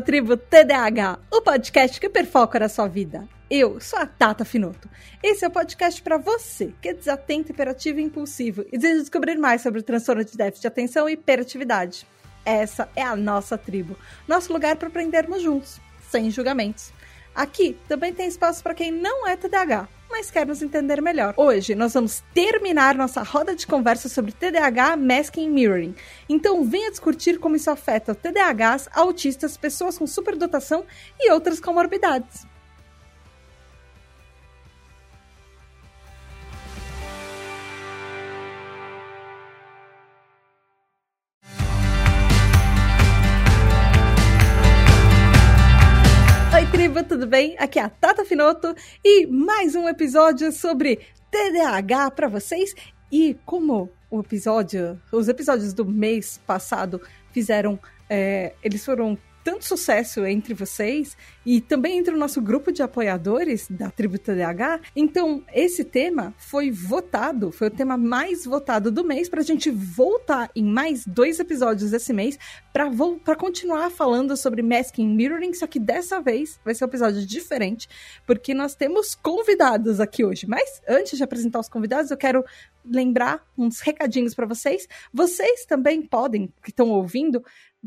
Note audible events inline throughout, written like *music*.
À tribo TDAH, o podcast que perfoca na sua vida. Eu sou a Tata Finoto. Esse é o podcast para você que é desatento, hiperativo e impulsivo e deseja descobrir mais sobre o transtorno de déficit de atenção e hiperatividade. Essa é a nossa tribo, nosso lugar para aprendermos juntos, sem julgamentos. Aqui também tem espaço para quem não é TDAH, mas quer nos entender melhor. Hoje nós vamos terminar nossa roda de conversa sobre TDAH, masking e mirroring. Então venha discutir como isso afeta TDAHs, autistas, pessoas com superdotação e outras comorbidades. Tribo, tudo bem? Aqui é a Tata Finoto e mais um episódio sobre TDAH para vocês. E como o episódio, os episódios do mês passado fizeram, é, eles foram tanto sucesso entre vocês e também entre o nosso grupo de apoiadores da Tribo TDH. Então, esse tema foi votado, foi o tema mais votado do mês para a gente voltar em mais dois episódios desse mês para continuar falando sobre masking mirroring, só que dessa vez vai ser um episódio diferente, porque nós temos convidados aqui hoje. Mas antes de apresentar os convidados, eu quero lembrar uns recadinhos para vocês. Vocês também podem, que estão ouvindo,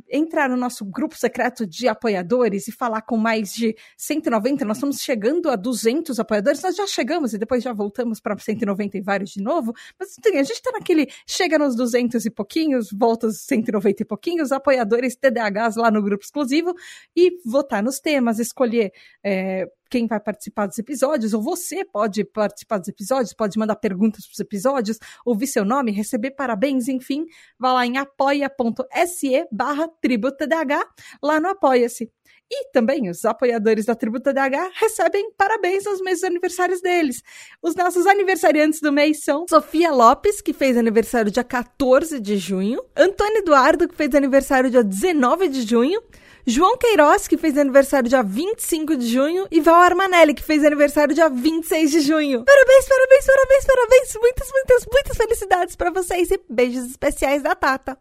entrar no nosso grupo secreto de apoiadores e falar com mais de 190, nós estamos chegando a 200 apoiadores, nós já chegamos e depois já voltamos para 190 e vários de novo, mas assim, a gente está naquele, chega nos 200 e pouquinhos, volta aos 190 e pouquinhos, apoiadores TDAHs lá no grupo exclusivo e votar nos temas, escolher é, quem vai participar dos episódios, ou você pode participar dos episódios, pode mandar perguntas para os episódios, ouvir seu nome, receber parabéns, enfim, vá lá em apoia.se barra tributadh, lá no Apoia-se. E também os apoiadores da Tributa DH recebem parabéns nos meses aniversários deles. Os nossos aniversariantes do mês são Sofia Lopes, que fez aniversário dia 14 de junho, Antônio Eduardo, que fez aniversário dia 19 de junho, João Queiroz, que fez aniversário dia 25 de junho, e Val Armanelli, que fez aniversário dia 26 de junho. Parabéns, parabéns, parabéns, parabéns! Muitas, muitas, muitas felicidades para vocês e beijos especiais da Tata.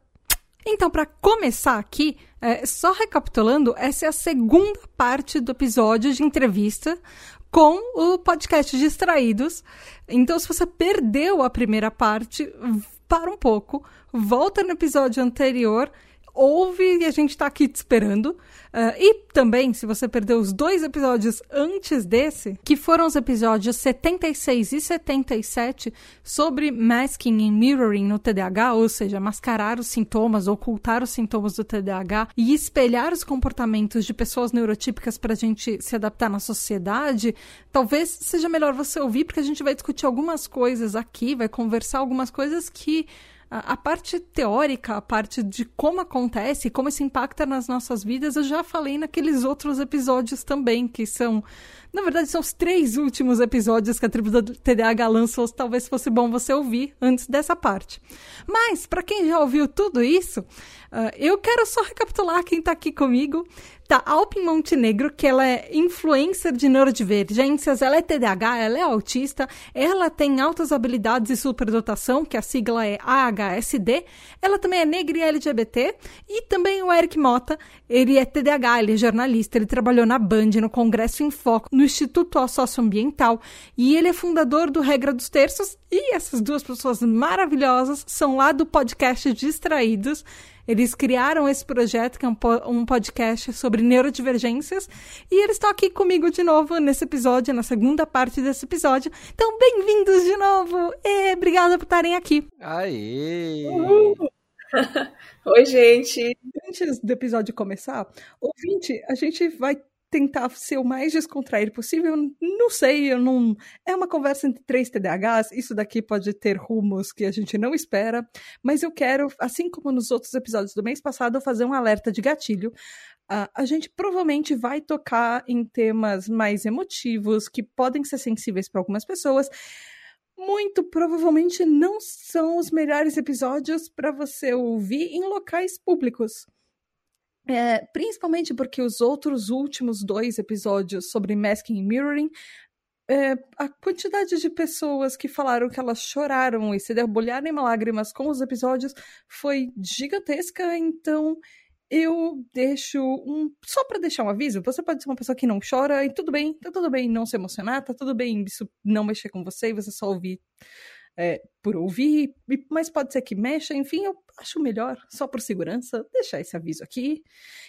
Então, para começar aqui, é, só recapitulando, essa é a segunda parte do episódio de entrevista com o podcast Distraídos. Então, se você perdeu a primeira parte, para um pouco, volta no episódio anterior ouve e a gente tá aqui te esperando. Uh, e também, se você perdeu os dois episódios antes desse, que foram os episódios 76 e 77 sobre masking e mirroring no TDAH, ou seja, mascarar os sintomas, ocultar os sintomas do TDAH e espelhar os comportamentos de pessoas neurotípicas para a gente se adaptar na sociedade, talvez seja melhor você ouvir, porque a gente vai discutir algumas coisas aqui, vai conversar algumas coisas que a, parte teórica, a parte de como acontece, como isso impacta nas nossas vidas, eu já falei naqueles outros episódios também, que são na verdade, são os três últimos episódios que a tribo do TDAH lançou. Talvez fosse bom você ouvir antes dessa parte. Mas, para quem já ouviu tudo isso, uh, eu quero só recapitular quem está aqui comigo. Tá Alpin Montenegro, que ela é influencer de neurodivergências, ela é TDAH, ela é autista, ela tem altas habilidades e superdotação, que a sigla é AHSD, ela também é negra e LGBT, e também o Eric Mota, ele é TDAH, ele é jornalista, ele trabalhou na Band, no Congresso em Foco, no Instituto Socioambiental, e ele é fundador do Regra dos Terços, e essas duas pessoas maravilhosas são lá do podcast Distraídos, eles criaram esse projeto, que é um, podcast sobre neurodivergências, e eles estão aqui comigo de novo nesse episódio, na segunda parte desse episódio. Então, bem-vindos de novo! E obrigada por estarem aqui. Aê! *laughs* Oi, gente! Antes do episódio começar, ouvinte, a gente vai tentar ser o mais descontraído possível. Não sei, eu não. É uma conversa entre três TDAHs. Isso daqui pode ter rumos que a gente não espera. Mas eu quero, assim como nos outros episódios do mês passado, fazer um alerta de gatilho. Uh, a gente provavelmente vai tocar em temas mais emotivos, que podem ser sensíveis para algumas pessoas. Muito provavelmente não são os melhores episódios para você ouvir em locais públicos. É, principalmente porque os outros últimos dois episódios sobre masking e mirroring, é, a quantidade de pessoas que falaram que elas choraram e se debulharam em lágrimas com os episódios foi gigantesca, então eu deixo um. Só para deixar um aviso, você pode ser uma pessoa que não chora e tudo bem, tá tudo bem não se emocionar, tá tudo bem isso não mexer com você e você só ouvir é, por ouvir, mas pode ser que mexa, enfim, eu acho melhor, só por segurança, deixar esse aviso aqui.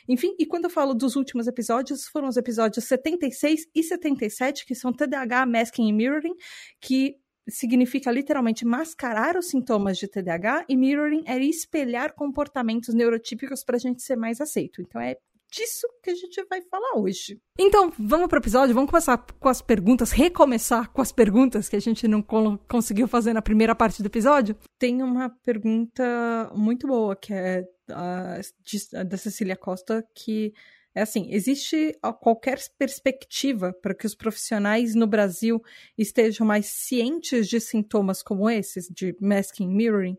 Enfim, e quando eu falo dos últimos episódios, foram os episódios 76 e 77, que são TDAH, Masking e Mirroring, que significa literalmente mascarar os sintomas de TDAH, e mirroring é espelhar comportamentos neurotípicos para a gente ser mais aceito. Então é disso que a gente vai falar hoje. Então, vamos para o episódio, vamos começar com as perguntas, recomeçar com as perguntas que a gente não conseguiu fazer na primeira parte do episódio. Tem uma pergunta muito boa que é a, da Cecília Costa, que é assim: existe qualquer perspectiva para que os profissionais no Brasil estejam mais cientes de sintomas como esses, de masking mirroring?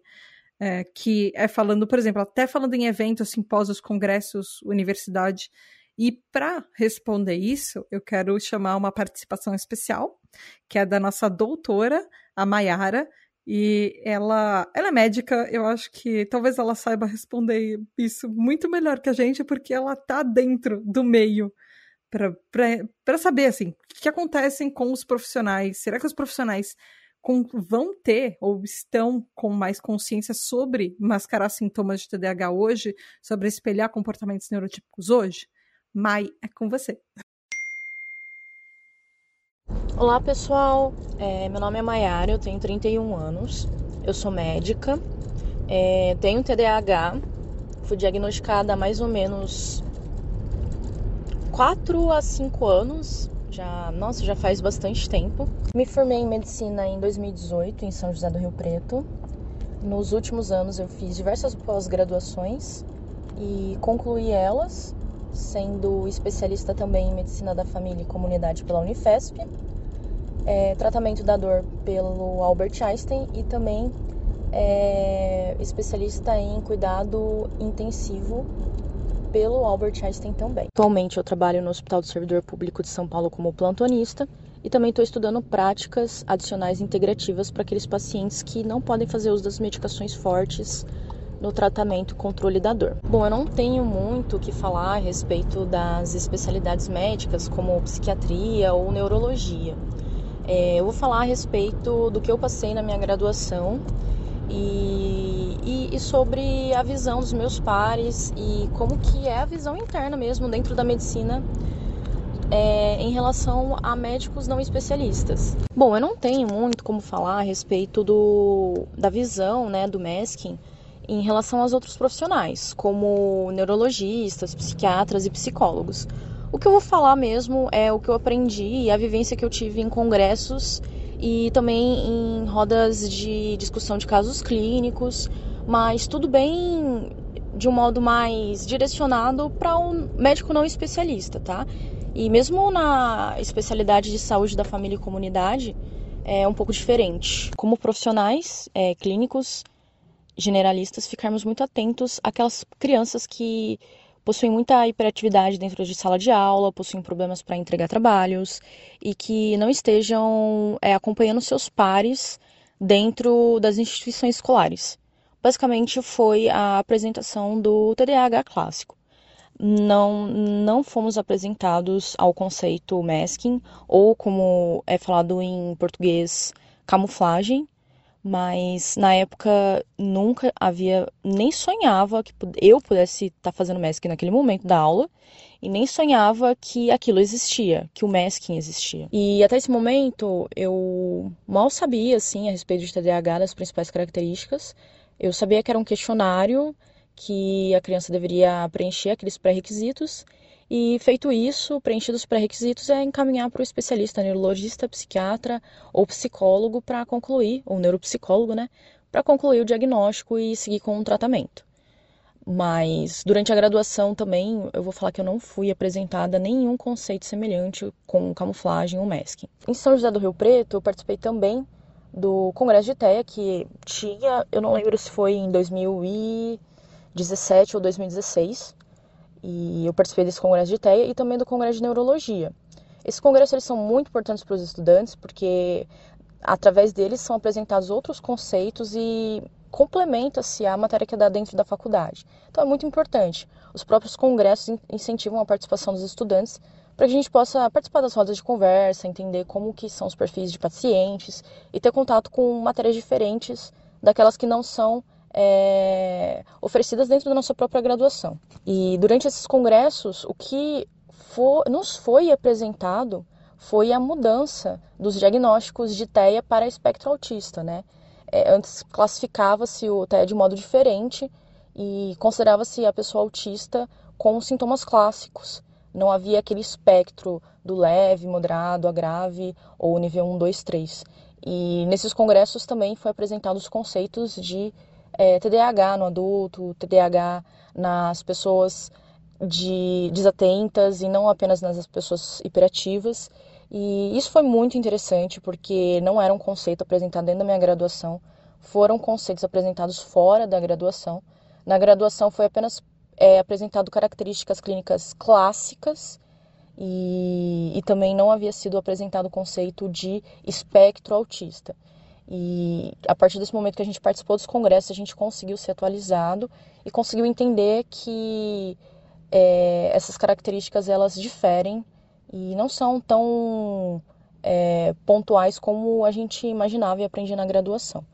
É, que é falando, por exemplo, até falando em eventos, simpósios, congressos, universidade. E para responder isso, eu quero chamar uma participação especial, que é da nossa doutora, a Mayara, e ela, ela é médica, eu acho que talvez ela saiba responder isso muito melhor que a gente, porque ela tá dentro do meio para saber assim, o que acontece com os profissionais. Será que os profissionais com, vão ter ou estão com mais consciência sobre mascarar sintomas de TDAH hoje, sobre espelhar comportamentos neurotípicos hoje? Mai, é com você. Olá pessoal, é, meu nome é Maiara, eu tenho 31 anos, eu sou médica, é, tenho TDAH, fui diagnosticada há mais ou menos 4 a 5 anos, já, nossa, já faz bastante tempo. Me formei em medicina em 2018 em São José do Rio Preto. Nos últimos anos eu fiz diversas pós-graduações e concluí elas, sendo especialista também em medicina da família e comunidade pela Unifesp, é, tratamento da dor pelo Albert Einstein e também é, especialista em cuidado intensivo pelo Albert Einstein também. Atualmente eu trabalho no Hospital do Servidor Público de São Paulo como plantonista e também estou estudando práticas adicionais integrativas para aqueles pacientes que não podem fazer uso das medicações fortes no tratamento controle da dor. Bom, eu não tenho muito o que falar a respeito das especialidades médicas como psiquiatria ou neurologia. É, eu vou falar a respeito do que eu passei na minha graduação e, e, e, sobre a visão dos meus pares e como que é a visão interna mesmo dentro da medicina é, em relação a médicos não especialistas. Bom, eu não tenho muito como falar a respeito do, da visão né, do masking em relação aos outros profissionais, como neurologistas, psiquiatras e psicólogos. O que eu vou falar mesmo é o que eu aprendi e a vivência que eu tive em congressos e também em rodas de discussão de casos clínicos, mas tudo bem de um modo mais direcionado para um médico não especialista, tá? E mesmo na especialidade de saúde da família e comunidade, é um pouco diferente. Como profissionais é, clínicos generalistas, ficarmos muito atentos àquelas crianças que possuem muita hiperatividade dentro de sala de aula, possuem problemas para entregar trabalhos e que não estejam é, acompanhando seus pares dentro das instituições escolares. Basicamente foi a apresentação do TDAH clássico. Não, não fomos apresentados ao conceito masking, ou como é falado em português, camuflagem, mas na época nunca havia, nem sonhava que eu pudesse estar tá fazendo masking naquele momento da aula e nem sonhava que aquilo existia, que o masking existia. E até esse momento eu mal sabia assim a respeito de TDAH, das principais características. Eu sabia que era um questionário que a criança deveria preencher aqueles pré-requisitos e feito isso, preenchidos os pré-requisitos, é encaminhar para o especialista, neurologista, psiquiatra ou psicólogo para concluir, ou neuropsicólogo, né? Para concluir o diagnóstico e seguir com o tratamento. Mas durante a graduação também, eu vou falar que eu não fui apresentada nenhum conceito semelhante com camuflagem ou masking. Em São José do Rio Preto, eu participei também do Congresso de TEA, que tinha, eu não lembro se foi em 2017 ou 2016, e eu participei desse congresso de TEA e também do congresso de neurologia. Esses congressos eles são muito importantes para os estudantes porque através deles são apresentados outros conceitos e complementa-se à matéria que é dada dentro da faculdade. Então é muito importante. Os próprios congressos incentivam a participação dos estudantes para que a gente possa participar das rodas de conversa, entender como que são os perfis de pacientes e ter contato com matérias diferentes daquelas que não são é, oferecidas dentro da nossa própria graduação. E durante esses congressos, o que for, nos foi apresentado foi a mudança dos diagnósticos de TEA para espectro autista, né? É, antes classificava-se o TEA de modo diferente e considerava-se a pessoa autista com sintomas clássicos. Não havia aquele espectro do leve, moderado, a grave ou nível 1, 2, 3. E nesses congressos também foi apresentado os conceitos de é, TDAH no adulto, TDAH nas pessoas de desatentas e não apenas nas pessoas hiperativas. E isso foi muito interessante porque não era um conceito apresentado dentro da minha graduação, foram conceitos apresentados fora da graduação. Na graduação foi apenas é, apresentado características clínicas clássicas e, e também não havia sido apresentado o conceito de espectro autista. E a partir desse momento que a gente participou dos congressos, a gente conseguiu ser atualizado e conseguiu entender que é, essas características elas diferem e não são tão é, pontuais como a gente imaginava e aprendia na graduação.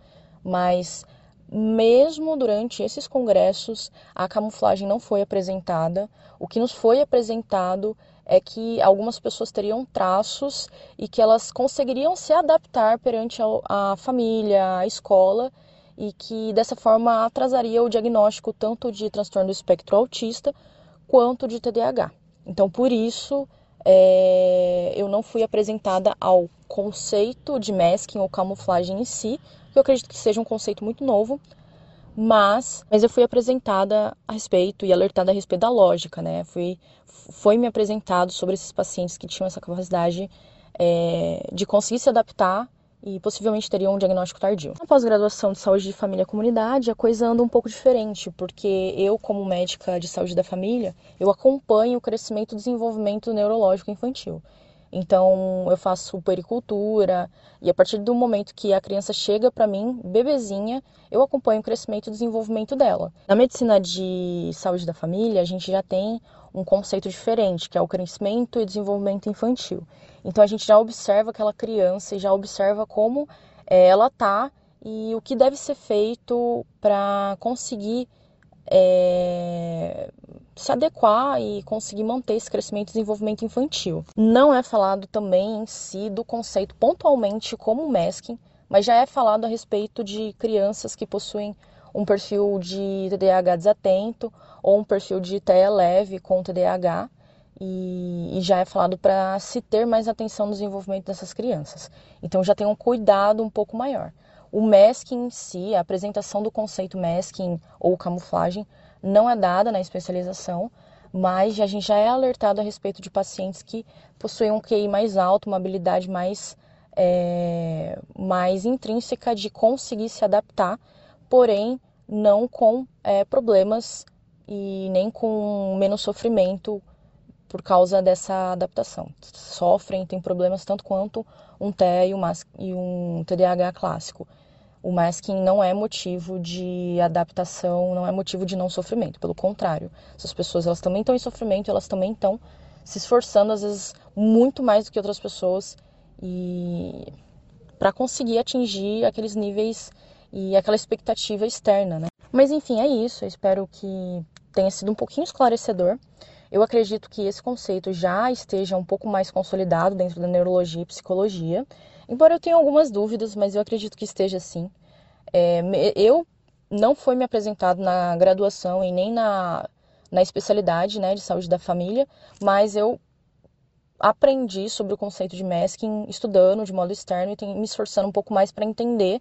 Mas mesmo durante esses congressos, a camuflagem não foi apresentada. O que nos foi apresentado é que algumas pessoas teriam traços e que elas conseguiriam se adaptar perante a, a família, a escola, e que dessa forma atrasaria o diagnóstico tanto de transtorno do espectro autista quanto de TDAH. Então, por isso, é, eu não fui apresentada ao conceito de masking ou camuflagem em si, que eu acredito que seja um conceito muito novo, mas, mas eu fui apresentada a respeito e alertada a respeito da lógica, né? Fui, foi me apresentado sobre esses pacientes que tinham essa capacidade é, de conseguir se adaptar e possivelmente teriam um diagnóstico tardio. Na pós-graduação de saúde de família e comunidade, a coisa anda um pouco diferente, porque eu, como médica de saúde da família, eu acompanho o crescimento e desenvolvimento neurológico infantil. Então, eu faço pericultura e a partir do momento que a criança chega para mim, bebezinha, eu acompanho o crescimento e desenvolvimento dela. Na medicina de saúde da família, a gente já tem um conceito diferente, que é o crescimento e desenvolvimento infantil. Então, a gente já observa aquela criança e já observa como é, ela tá e o que deve ser feito para conseguir é, se adequar e conseguir manter esse crescimento e desenvolvimento infantil. Não é falado também em si do conceito pontualmente como masking, mas já é falado a respeito de crianças que possuem um perfil de TDAH desatento ou um perfil de TEA leve com TDAH e já é falado para se ter mais atenção no desenvolvimento dessas crianças. Então já tem um cuidado um pouco maior. O masking em si, a apresentação do conceito masking ou camuflagem, não é dada na especialização, mas a gente já é alertado a respeito de pacientes que possuem um QI mais alto, uma habilidade mais, é, mais intrínseca de conseguir se adaptar, porém não com é, problemas e nem com menos sofrimento por causa dessa adaptação. Sofrem, têm problemas tanto quanto um TEA e um TDAH clássico o masking não é motivo de adaptação, não é motivo de não sofrimento. Pelo contrário, essas pessoas elas também estão em sofrimento, elas também estão se esforçando às vezes muito mais do que outras pessoas e para conseguir atingir aqueles níveis e aquela expectativa externa, né? Mas enfim, é isso. Eu espero que tenha sido um pouquinho esclarecedor. Eu acredito que esse conceito já esteja um pouco mais consolidado dentro da neurologia e psicologia. Embora eu tenha algumas dúvidas, mas eu acredito que esteja assim. É, eu não foi me apresentado na graduação e nem na, na especialidade né, de saúde da família, mas eu aprendi sobre o conceito de masking estudando de modo externo e me esforçando um pouco mais para entender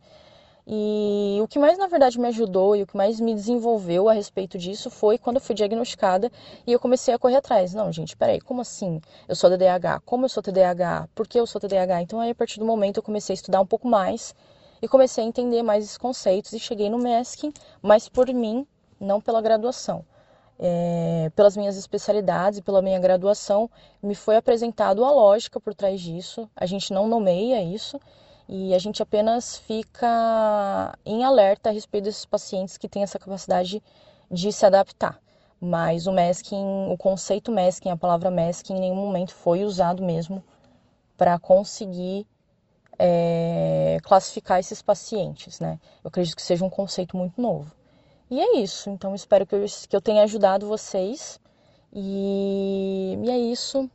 e o que mais, na verdade, me ajudou e o que mais me desenvolveu a respeito disso foi quando eu fui diagnosticada e eu comecei a correr atrás. Não, gente, peraí, como assim? Eu sou TDAH? Como eu sou TDAH? Por que eu sou TDAH? Então, aí, a partir do momento, eu comecei a estudar um pouco mais e comecei a entender mais esses conceitos e cheguei no masking, mas por mim, não pela graduação. É, pelas minhas especialidades e pela minha graduação, me foi apresentado a lógica por trás disso. A gente não nomeia isso e a gente apenas fica em alerta a respeito desses pacientes que têm essa capacidade de se adaptar. Mas o masking, o conceito masking, a palavra masking, em nenhum momento foi usado mesmo para conseguir é, classificar esses pacientes, né? Eu acredito que seja um conceito muito novo. E é isso. Então, espero que eu, que eu tenha ajudado vocês. E, e é isso.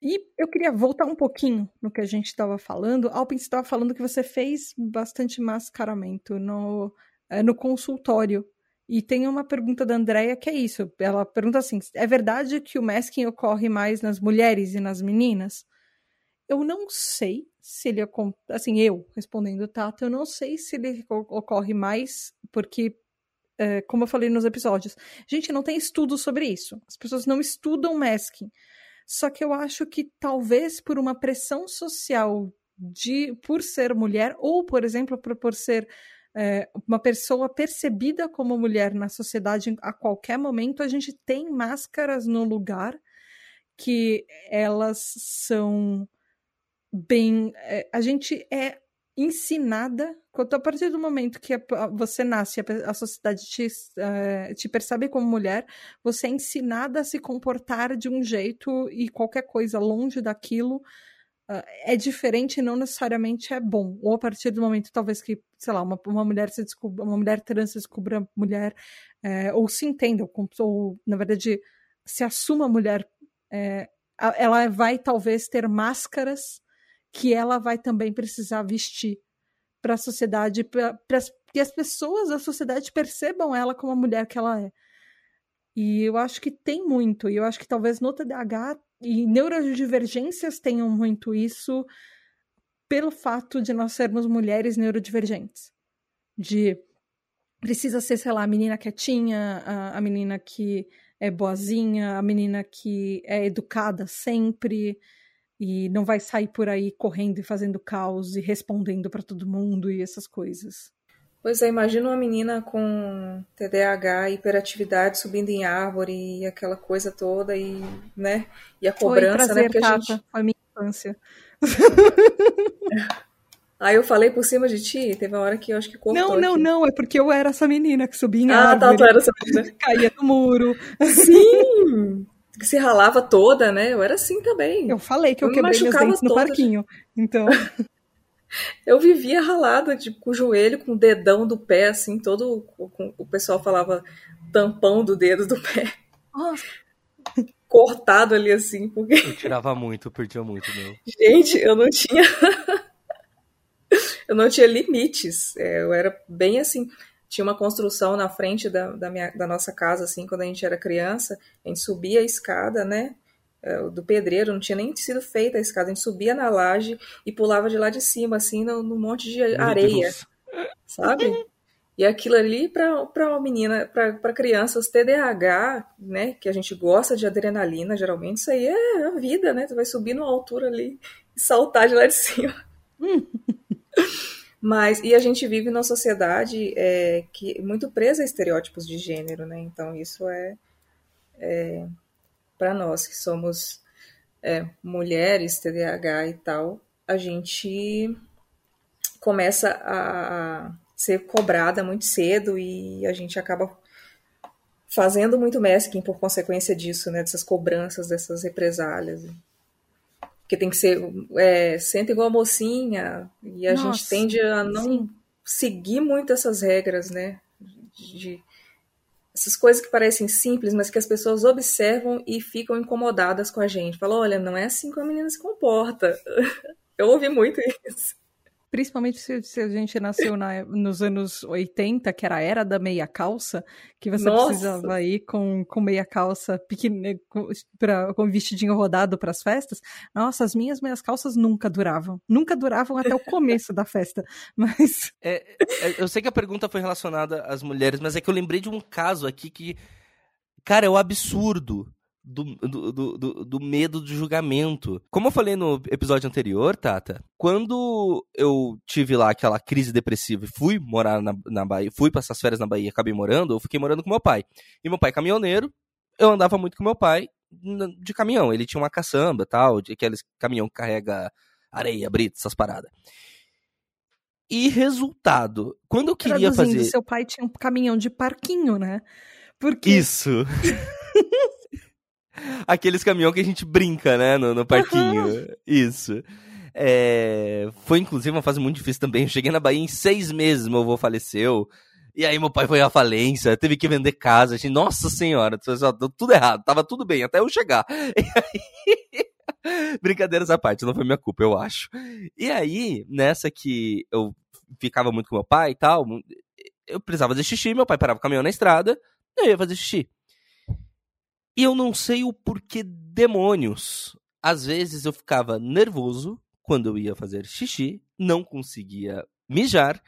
E eu queria voltar um pouquinho no que a gente estava falando. Alpin estava falando que você fez bastante mascaramento no, é, no consultório. E tem uma pergunta da Andrea que é isso. Ela pergunta assim: é verdade que o masking ocorre mais nas mulheres e nas meninas? Eu não sei se ele assim eu respondendo Tata, eu não sei se ele ocorre mais porque é, como eu falei nos episódios, gente não tem estudo sobre isso. As pessoas não estudam masking. Só que eu acho que talvez por uma pressão social de por ser mulher ou, por exemplo, por, por ser é, uma pessoa percebida como mulher na sociedade a qualquer momento, a gente tem máscaras no lugar que elas são bem. É, a gente é ensinada, a partir do momento que você nasce, a sociedade te, uh, te percebe como mulher, você é ensinada a se comportar de um jeito e qualquer coisa longe daquilo uh, é diferente e não necessariamente é bom. Ou a partir do momento, talvez que, sei lá, uma, uma mulher se descubra, uma mulher trans se descubra mulher, uh, ou se entenda, ou, ou, na verdade se assuma mulher, eh, ela vai talvez ter máscaras que ela vai também precisar vestir para a sociedade, para que as pessoas da sociedade percebam ela como a mulher que ela é. E eu acho que tem muito, e eu acho que talvez no TDAH e neurodivergências tenham muito isso pelo fato de nós sermos mulheres neurodivergentes. De precisa ser, sei lá, a menina quietinha, a, a menina que é boazinha, a menina que é educada sempre, e não vai sair por aí correndo e fazendo caos e respondendo para todo mundo e essas coisas. Pois é, imagina uma menina com TDAH, hiperatividade, subindo em árvore e aquela coisa toda e, né, e a cobrança, Foi prazer, né, porque a gente... foi minha infância. Aí *laughs* eu falei por cima de ti, teve uma hora que eu acho que cortou Não, não, aqui. não, é porque eu era essa menina que subia em Ah, tá, árvore, tu era essa menina. *laughs* caía no muro. Sim! *laughs* Que se ralava toda, né? Eu era assim também. Eu falei que eu, Eu me quebrei meus machucava dentes no toda. parquinho. Então, *laughs* Eu vivia ralada, tipo, com o joelho, com o dedão do pé, assim, todo. com- o pessoal falava tampão do dedo do pé, nossa, cortado ali, assim, porque, Eu tirava muito, eu perdia muito, meu. gente, eu não tinha. *laughs* eu não tinha limites. É, eu era bem assim. Tinha uma construção na frente da, da, minha, da nossa casa, assim, quando a gente era criança. A gente subia a escada, né? é, Do pedreiro, não tinha nem sido feita a escada. A gente subia na laje e pulava de lá de cima, assim, no, no monte de areia. Sabe? E aquilo ali para uma menina, para crianças TDAH, né, que a gente gosta de adrenalina, geralmente isso aí é a vida, né? Tu vai subir numa altura ali e saltar de lá de cima. *laughs* Mas e a gente vive numa sociedade é, que muito presa a estereótipos de gênero, né? Então isso é, para nós que somos é, mulheres TDAH e tal, a gente começa a a ser cobrada muito cedo e a gente acaba fazendo muito masking por consequência disso, né? Dessas cobranças, dessas represálias. Porque tem que ser é, senta igual a mocinha e a Nossa, gente tende a não sim. seguir muito essas regras, né? De, de- essas coisas que parecem simples, mas que as pessoas observam e ficam incomodadas com a gente. Falam, olha, não é assim que a menina se comporta. *laughs* Eu ouvi muito isso. Principalmente se, se a gente nasceu na- nos anos 80, que era a era da meia calça, que você Nossa! precisava ir com, com meia calça pequena, com, pra- com vestidinho rodado para as festas. Nossa, as minhas meias calças nunca duravam. Nunca duravam até o começo da festa. *laughs* Mas É, é, eu sei que a pergunta foi relacionada às mulheres, mas é que eu lembrei de um caso aqui que, cara, é o absurdo do, do, do, do- do medo do julgamento. Como eu falei no episódio anterior, Tata, quando eu tive lá aquela crise depressiva e fui morar na, na Bahia, fui passar as férias na Bahia e acabei morando, eu fiquei morando com meu pai. E meu pai é caminhoneiro, eu andava muito com meu pai de caminhão. Ele tinha uma caçamba tal, de aqueles caminhão que carrega areia, brita, essas paradas. E resultado, quando eu queria Traduzindo, fazer. seu pai tinha um caminhão de parquinho, né? Porque Isso. *laughs* *laughs* Aqueles caminhão que a gente brinca, né, no, no parquinho. Isso. É, Foi inclusive uma fase muito difícil também. Eu cheguei na Bahia em seis meses, meu avô faleceu. E aí meu pai foi à falência, teve que vender casa. Gente, nossa senhora, tudo errado, tava tudo bem até eu chegar. *laughs* E aí... *laughs* Brincadeiras à parte, não foi minha culpa, eu acho. E aí, nessa que eu ficava muito com meu pai e tal, eu precisava fazer xixi, meu pai parava o caminhão na estrada, eu ia fazer xixi. E eu não sei o porquê demônios. Às vezes eu ficava nervoso quando eu ia fazer xixi, não conseguia mijar.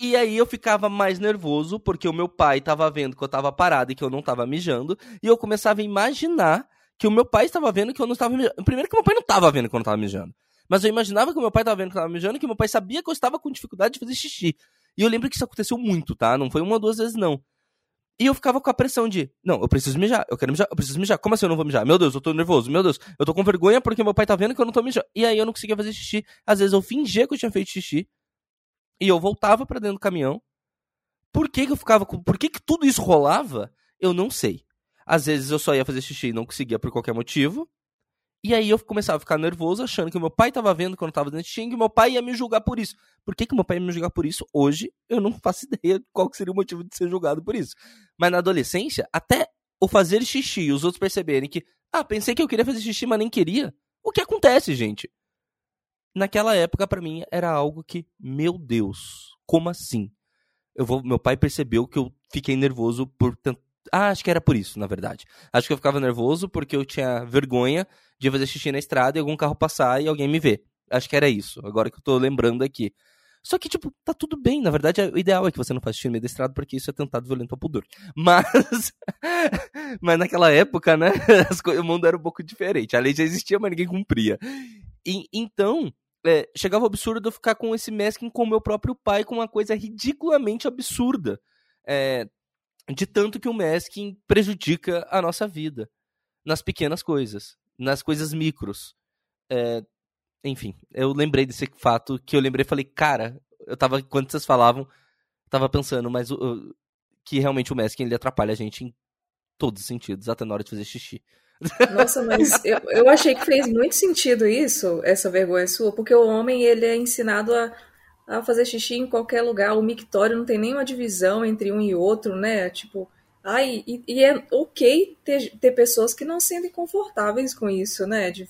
E aí eu ficava mais nervoso porque o meu pai estava vendo que eu estava parado e que eu não estava mijando, e eu começava a imaginar que o meu pai estava vendo que eu não estava mijando. Primeiro que meu pai não estava vendo que eu não estava mijando. Mas eu imaginava que o meu pai estava vendo que eu estava mijando e que meu pai sabia que eu estava com dificuldade de fazer xixi. E eu lembro que isso aconteceu muito, tá? Não foi uma ou duas vezes, não. E eu ficava com a pressão de, não, eu preciso mijar, eu quero mijar, eu preciso mijar. Como assim eu não vou mijar? Meu Deus, eu tô nervoso, meu Deus, eu tô com vergonha porque meu pai tá vendo que eu não tô mijando. E aí eu não conseguia fazer xixi. Às vezes eu fingia que eu tinha feito xixi. E eu voltava para dentro do caminhão. Por que, que eu ficava com. Por que, que tudo isso rolava? Eu não sei. Às vezes eu só ia fazer xixi e não conseguia por qualquer motivo. E aí eu começava a ficar nervoso, achando que meu pai tava vendo quando eu tava fazendo xixi e meu pai ia me julgar por isso. Por que, que meu pai ia me julgar por isso? Hoje eu não faço *laughs* ideia qual seria o motivo de ser julgado por isso. Mas na adolescência, até o fazer xixi e os outros perceberem que, ah, pensei que eu queria fazer xixi, mas nem queria. O que acontece, gente? Naquela época, para mim, era algo que, meu Deus, como assim? Eu vou, meu pai percebeu que eu fiquei nervoso por. Ah, acho que era por isso, na verdade. Acho que eu ficava nervoso porque eu tinha vergonha de fazer xixi na estrada e algum carro passar e alguém me ver. Acho que era isso, agora que eu tô lembrando aqui. Só que, tipo, tá tudo bem. Na verdade, o ideal é que você não faça xixi no meio da estrada, porque isso é tentado violento ao pudor. *laughs* Mas. mas naquela época, né? *laughs* o mundo era um pouco diferente. A lei já existia, mas ninguém cumpria. E, então, é, chegava o absurdo eu ficar com esse masking com o meu próprio pai, com uma coisa ridiculamente absurda. É, de tanto que o masking prejudica a nossa vida. Nas pequenas coisas. Nas coisas micros. É, enfim, eu lembrei desse fato que eu lembrei e falei, cara, eu tava, quando vocês falavam, tava pensando, mas que realmente o masking ele atrapalha a gente em todos os sentidos, até na hora de fazer xixi. Nossa, mas *laughs* eu, eu achei que fez muito sentido isso, essa vergonha sua, porque o homem ele é ensinado a, a fazer xixi em qualquer lugar. O mictório não tem nenhuma divisão entre um e outro, né? Tipo, ai, e, e é ok ter, ter pessoas que não se sentem confortáveis com isso, né? De,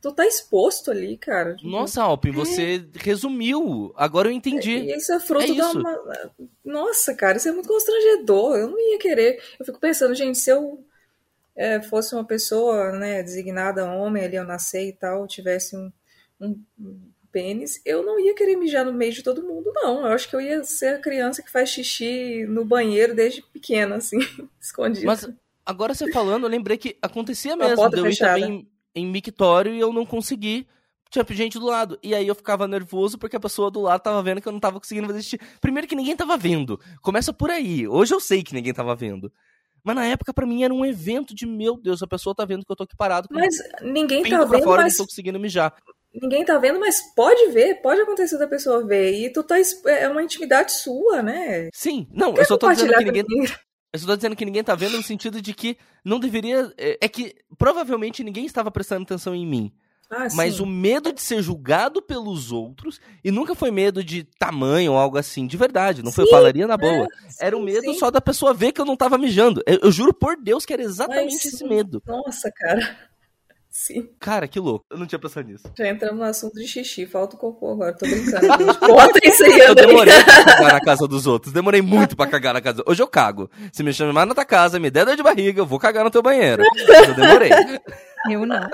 tu tá exposto ali, cara. Tipo, Nossa, Alpin, você resumiu. Agora eu entendi. E isso é fruto É da isso. uma... Nossa, cara, isso é muito constrangedor. Eu não ia querer. Eu fico pensando, gente, se eu é, fosse uma pessoa, né, designada homem ali ao nascer e tal, tivesse um, um pênis, eu não ia querer mijar no meio de todo mundo, não. Eu acho que eu ia ser a criança que faz xixi no banheiro desde pequena, assim, *laughs* escondido. Mas agora você falando, eu lembrei que acontecia mesmo. eu ir fechada. também em, mictório e eu não consegui. Tinha gente do lado. E aí eu ficava nervoso porque a pessoa do lado tava vendo que eu não tava conseguindo fazer xixi. Primeiro que ninguém tava vendo. Começa por aí. Hoje eu sei que ninguém tava vendo. Mas na época, pra mim, era um evento de, meu Deus, a pessoa tá vendo que eu tô aqui parado Mas ninguém tá pra vendo, fora e mas não tô conseguindo mijar. Ninguém tá vendo, mas pode ver, pode acontecer da pessoa ver. E tu tá é uma intimidade sua, né? Sim, não, Quer eu só tô dizendo que ninguém. *laughs* Eu só tô dizendo que ninguém tá vendo no sentido de que não deveria. É é que provavelmente ninguém estava prestando atenção em mim. Ah, Mas sim. o medo de ser julgado pelos outros, e nunca foi medo de tamanho ou algo assim, de verdade, não foi, Sim, falaria na boa. Era o Sim, medo sim. só da pessoa ver que eu não tava mijando. Eu, eu juro por Deus que era exatamente Mas esse sim. medo. Nossa, cara. Sim. Cara, que louco. Eu não tinha pensado nisso. Já entramos no assunto de xixi. Falta o cocô agora. Tô brincando. Bota isso aí, Eu demorei pra cagar na casa dos outros. Demorei muito pra cagar na casa. Hoje eu cago. Se me chamar na tua casa, me der dor de barriga, eu vou cagar no teu banheiro. Eu demorei. Eu não.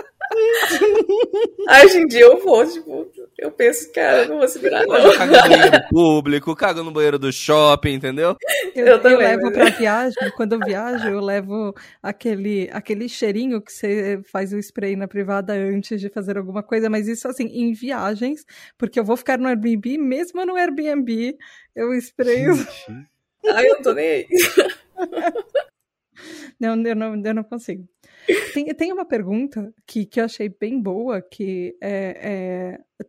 Aí, hoje em dia eu vou, tipo, eu penso, cara, eu não vou segurar, Hoje eu não. cago no banheiro público, cago no banheiro do shopping, entendeu? Eu, Eu eu também, levo mas- pra viagem, quando eu viajo, eu levo aquele, aquele cheirinho que você faz o spray na privada antes de fazer alguma coisa, mas isso assim, em viagens, porque eu vou ficar no Airbnb, mesmo no Airbnb, eu sprayo. Aí eu tô nem aí. *laughs* Não, eu não, eu não consigo. Tem, tem uma pergunta que, que eu achei bem boa, que é, é,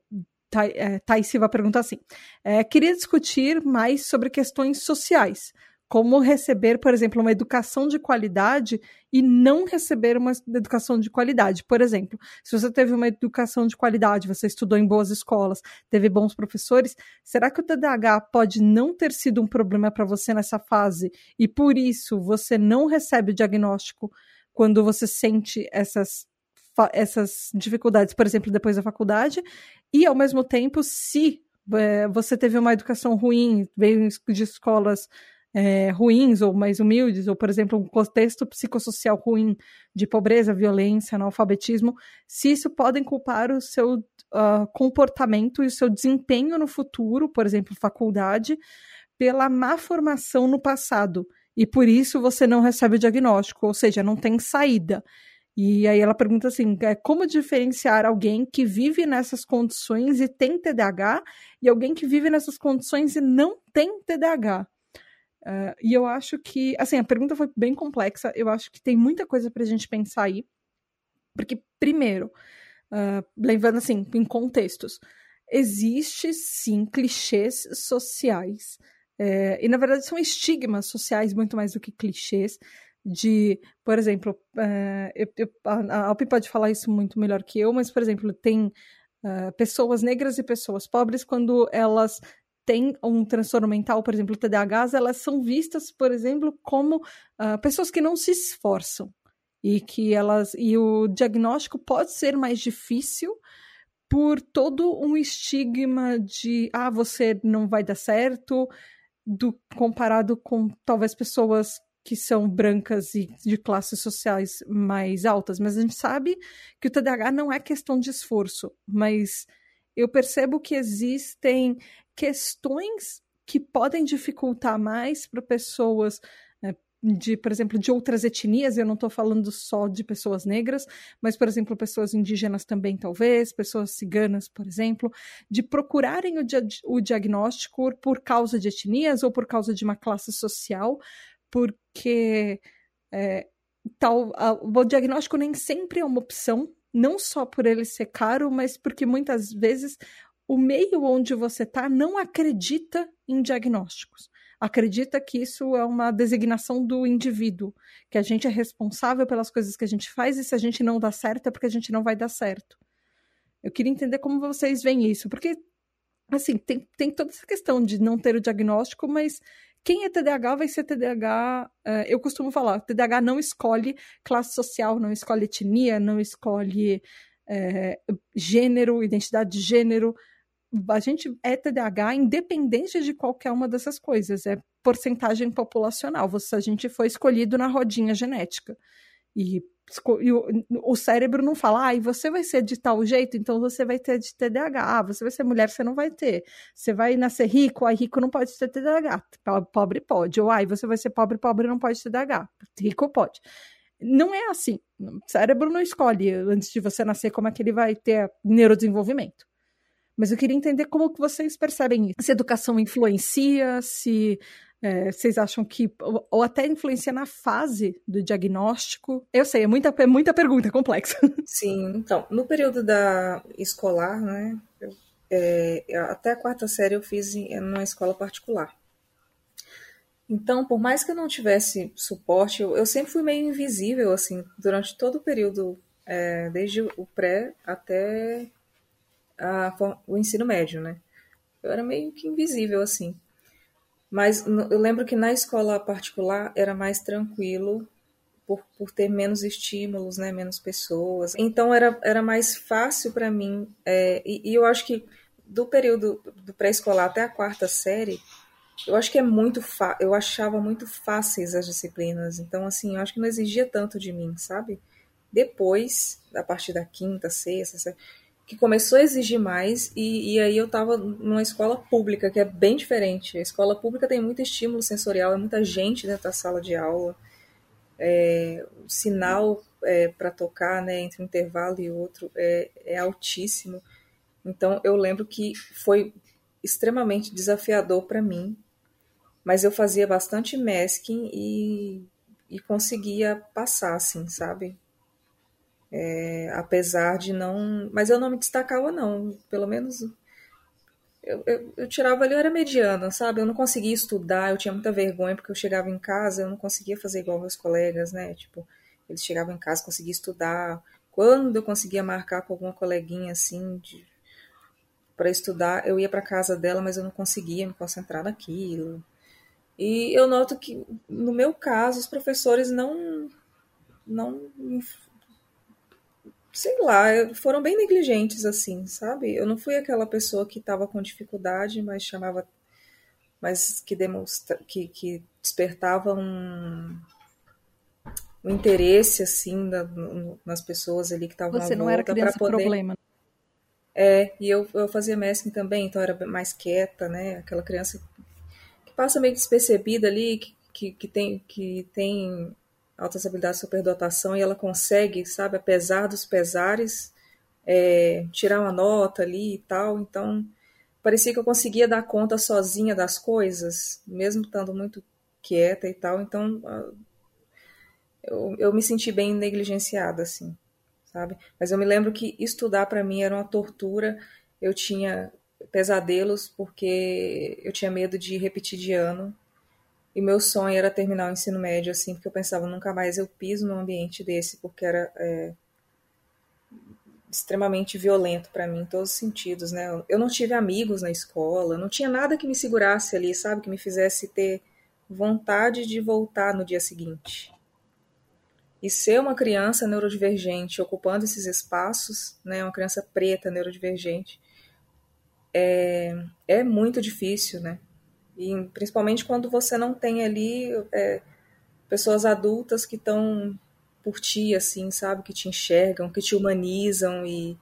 Thay, é, Thay Silva pergunta assim: é, queria discutir mais sobre questões sociais como receber, por exemplo, uma educação de qualidade e não receber uma educação de qualidade. Por exemplo, se você teve uma educação de qualidade, você estudou em boas escolas, teve bons professores, será que o TDAH pode não ter sido um problema para você nessa fase e por isso você não recebe o diagnóstico quando você sente essas essas dificuldades, por exemplo, depois da faculdade, e ao mesmo tempo, se é, você teve uma educação ruim, veio de escolas é, ruins ou mais humildes, ou, por exemplo, um contexto psicossocial ruim de pobreza, violência, analfabetismo, se isso podem culpar o seu uh, comportamento e o seu desempenho no futuro, por exemplo, faculdade, pela má formação no passado. E por isso você não recebe o diagnóstico, ou seja, não tem saída. E aí ela pergunta assim: é, como diferenciar alguém que vive nessas condições e tem TDAH e alguém que vive nessas condições e não tem TDAH? Uh, e eu acho que, assim, a pergunta foi bem complexa. Eu acho que tem muita coisa para a gente pensar aí. Porque, primeiro, uh, levando assim, em contextos, existe sim clichês sociais. É, e na verdade são estigmas sociais muito mais do que clichês. De, por exemplo, uh, eu, eu, a Alpi pode falar isso muito melhor que eu, mas, por exemplo, tem pessoas negras e pessoas pobres quando elas têm um transtorno mental, por exemplo, TDAH, elas são vistas, por exemplo, como uh, pessoas que não se esforçam e que elas e o diagnóstico pode ser mais difícil por todo um estigma de ah, você não vai dar certo, do comparado com talvez pessoas que são brancas e de classes sociais mais altas, mas a gente sabe que o TDAH não é questão de esforço, mas eu percebo que existem questões que podem dificultar mais para pessoas de, por exemplo, de outras etnias, eu não estou falando só de pessoas negras, mas, por exemplo, pessoas indígenas também, talvez, pessoas ciganas, por exemplo, de procurarem o, dia o diagnóstico por causa de etnias ou por causa de uma classe social, porque é, tal, a, o diagnóstico nem sempre é uma opção, não só por ele ser caro, mas porque muitas vezes o meio onde você está não acredita em diagnósticos. Acredita que isso é uma designação do indivíduo, que a gente é responsável pelas coisas que a gente faz e se a gente não dá certo é porque a gente não vai dar certo. Eu queria entender como vocês veem isso, porque assim, tem, tem toda essa questão de não ter o diagnóstico, mas quem é TDAH vai ser TDAH. Uh, eh, eu costumo falar, TDAH não escolhe classe social, não escolhe etnia, não escolhe é, gênero, identidade de gênero a gente é TDAH independente de qualquer uma dessas coisas, é porcentagem populacional. Você, a gente foi escolhido na rodinha genética. E, e o, o, cérebro não fala, ah, e você vai ser de tal jeito, então você vai ter de TDAH. Ah, você vai ser mulher, você não vai ter. Você vai nascer rico, aí rico não pode ter TDAH. Pobre pode. Ou, ah, você vai ser pobre, pobre não pode ter TDAH. Rico pode. Não é assim. O cérebro não escolhe antes de você nascer como é que ele vai ter neurodesenvolvimento. Mas eu queria entender como que vocês percebem isso. Se educação influencia, se é, vocês acham que. Ou, ou, até influencia na fase do diagnóstico. Eu sei, é muita, é muita pergunta, é complexa. *laughs* Sim, então, no período da escolar, né? Eu, é, até a quarta série eu fiz em, numa escola particular. Então, por mais que eu não tivesse suporte, eu, eu sempre fui meio invisível, assim, durante todo o período, é, desde o pré até a, o ensino médio, né? Eu era meio que invisível, assim. Mas eu lembro que na escola particular era mais tranquilo, por, por ter menos estímulos, né? Menos pessoas. Então era, era mais fácil para mim. É, e, e eu acho que do período do pré-escolar até a quarta série, eu acho que é muito eu achava muito fáceis as disciplinas. Então, assim, eu acho que não exigia tanto de mim, sabe? Depois, a partir da quinta, sexta, que começou a exigir mais, e, e aí eu estava numa escola pública, que é bem diferente. A escola pública tem muito estímulo sensorial, é muita gente dentro da sala de aula. É, o sinal é, para tocar né, entre um intervalo e outro é, é altíssimo. Então eu lembro que foi extremamente desafiador para mim, mas eu fazia bastante masking e, e conseguia passar, assim, sabe? É, apesar de não. Mas eu não me destacava, não. Pelo menos. Eu, eu, eu, tirava ali, eu era mediana, sabe? Eu não conseguia estudar, eu tinha muita vergonha, porque eu chegava em casa, eu não conseguia fazer igual meus colegas, né? Tipo, eles chegavam em casa, conseguia estudar. Quando eu conseguia marcar com alguma coleguinha assim, para estudar, eu ia para casa dela, mas eu não conseguia me concentrar naquilo. E eu noto que, no meu caso, os professores não. não sei lá, foram bem negligentes, assim, sabe? Eu não fui aquela pessoa que estava com dificuldade, mas chamava. mas que, demonstra, que, que despertava um, um interesse, assim, nas pessoas ali que estavam Você não era criança poder... problema. É, e eu, eu fazia masking também, então era mais quieta, né? Aquela criança passa meio despercebida ali, que, que, que, tem, que tem altas habilidades de superdotação e ela consegue, sabe, apesar dos pesares, é, tirar uma nota ali e tal. Então, parecia que eu conseguia dar conta sozinha das coisas, mesmo estando muito quieta e tal. Então, eu, eu me senti bem negligenciada, assim, sabe? Mas eu me lembro que estudar para mim era uma tortura. Eu tinha pesadelos porque eu tinha medo de repetir de ano. E meu sonho era terminar o ensino médio, assim, porque eu pensava, nunca mais eu piso num ambiente desse, porque era é, extremamente violento para mim, em todos os sentidos, né? Eu não tive amigos na escola, não tinha nada que me segurasse ali, sabe? Que me fizesse ter vontade de voltar no dia seguinte. E ser uma criança neurodivergente, ocupando esses espaços, né? Uma criança preta neurodivergente, é, é muito difícil, né? E principalmente quando você não tem ali é, pessoas adultas que estão por ti, assim, sabe? Que te enxergam, que te humanizam e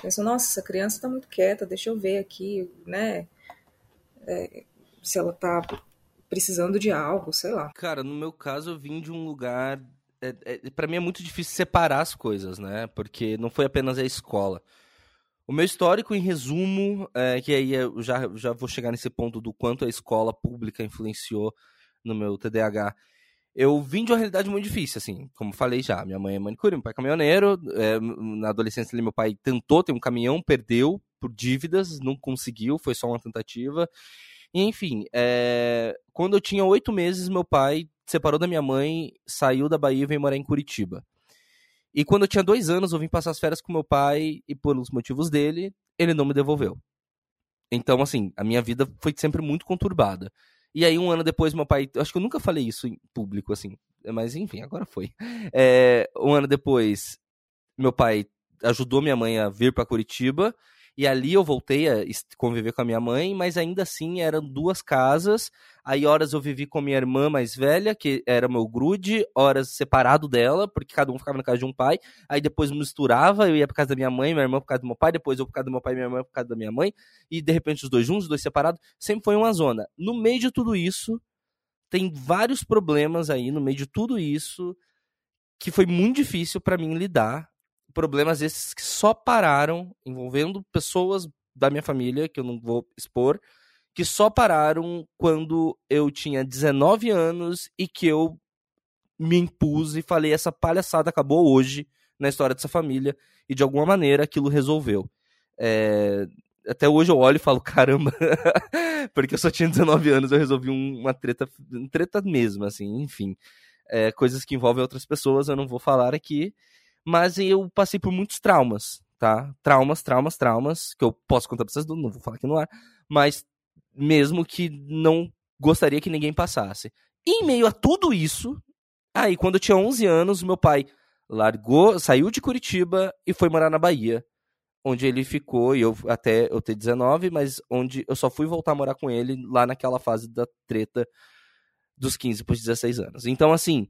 pensam, nossa, essa criança está muito quieta, deixa eu ver aqui, né? É, se ela está precisando de algo, sei lá. Cara, no meu caso, eu vim de um lugar. É, é, para mim é muito difícil separar as coisas, né? Porque não foi apenas a escola. O meu histórico, em resumo, é que aí eu já, já vou chegar nesse ponto do quanto a escola pública influenciou no meu TDAH. Eu vim de uma realidade muito difícil, assim, como falei já. Minha mãe é manicure, meu pai é caminhoneiro. É, na adolescência, meu pai tentou ter um caminhão, perdeu por dívidas, não conseguiu, foi só uma tentativa. E, enfim, é, quando eu tinha oito meses, meu pai separou da minha mãe, saiu da Bahia e veio morar em Curitiba. E quando eu tinha dois anos, eu vim passar as férias com meu pai e, por os motivos dele, ele não me devolveu. Então, assim, a minha vida foi sempre muito conturbada. E aí, um ano depois, meu pai. Acho que eu nunca falei isso em público, assim. Mas, enfim, agora foi. *laughs* É, um ano depois, meu pai ajudou minha mãe a vir para Curitiba. E ali eu voltei a conviver com a minha mãe, mas ainda assim eram duas casas. Aí horas eu vivi com minha irmã mais velha, que era meu grude, horas separado dela, porque cada um ficava na casa de um pai. Aí depois misturava, eu ia pra casa da minha mãe, minha irmã pra casa do meu pai, depois eu pra casa do meu pai minha irmã pra casa da minha mãe. E de repente os dois juntos, os dois separados. Sempre foi uma zona. No meio de tudo isso, tem vários problemas aí, no meio de tudo isso, que foi muito difícil para mim lidar problemas esses que só pararam envolvendo pessoas da minha família, que eu não vou expor, que só pararam quando eu tinha 19 anos e que eu me impus e falei: essa palhaçada acabou hoje na história dessa família e de alguma maneira aquilo resolveu. É... Até hoje eu olho e falo: caramba, *laughs* porque eu só tinha 19 anos, eu resolvi uma treta, treta mesmo, assim, enfim. É, coisas que envolvem outras pessoas, eu não vou falar aqui mas eu passei por muitos traumas, tá? Traumas, traumas, traumas, que eu posso contar pra vocês, não vou falar aqui no ar, mas mesmo que não gostaria que ninguém passasse. E em meio a tudo isso, aí quando eu tinha 11 anos, meu pai largou, saiu de Curitiba e foi morar na Bahia, onde ele ficou, e eu até eu ter 19, mas onde eu só fui voltar a morar com ele lá naquela fase da treta dos 15 para os 16 anos. Então, assim,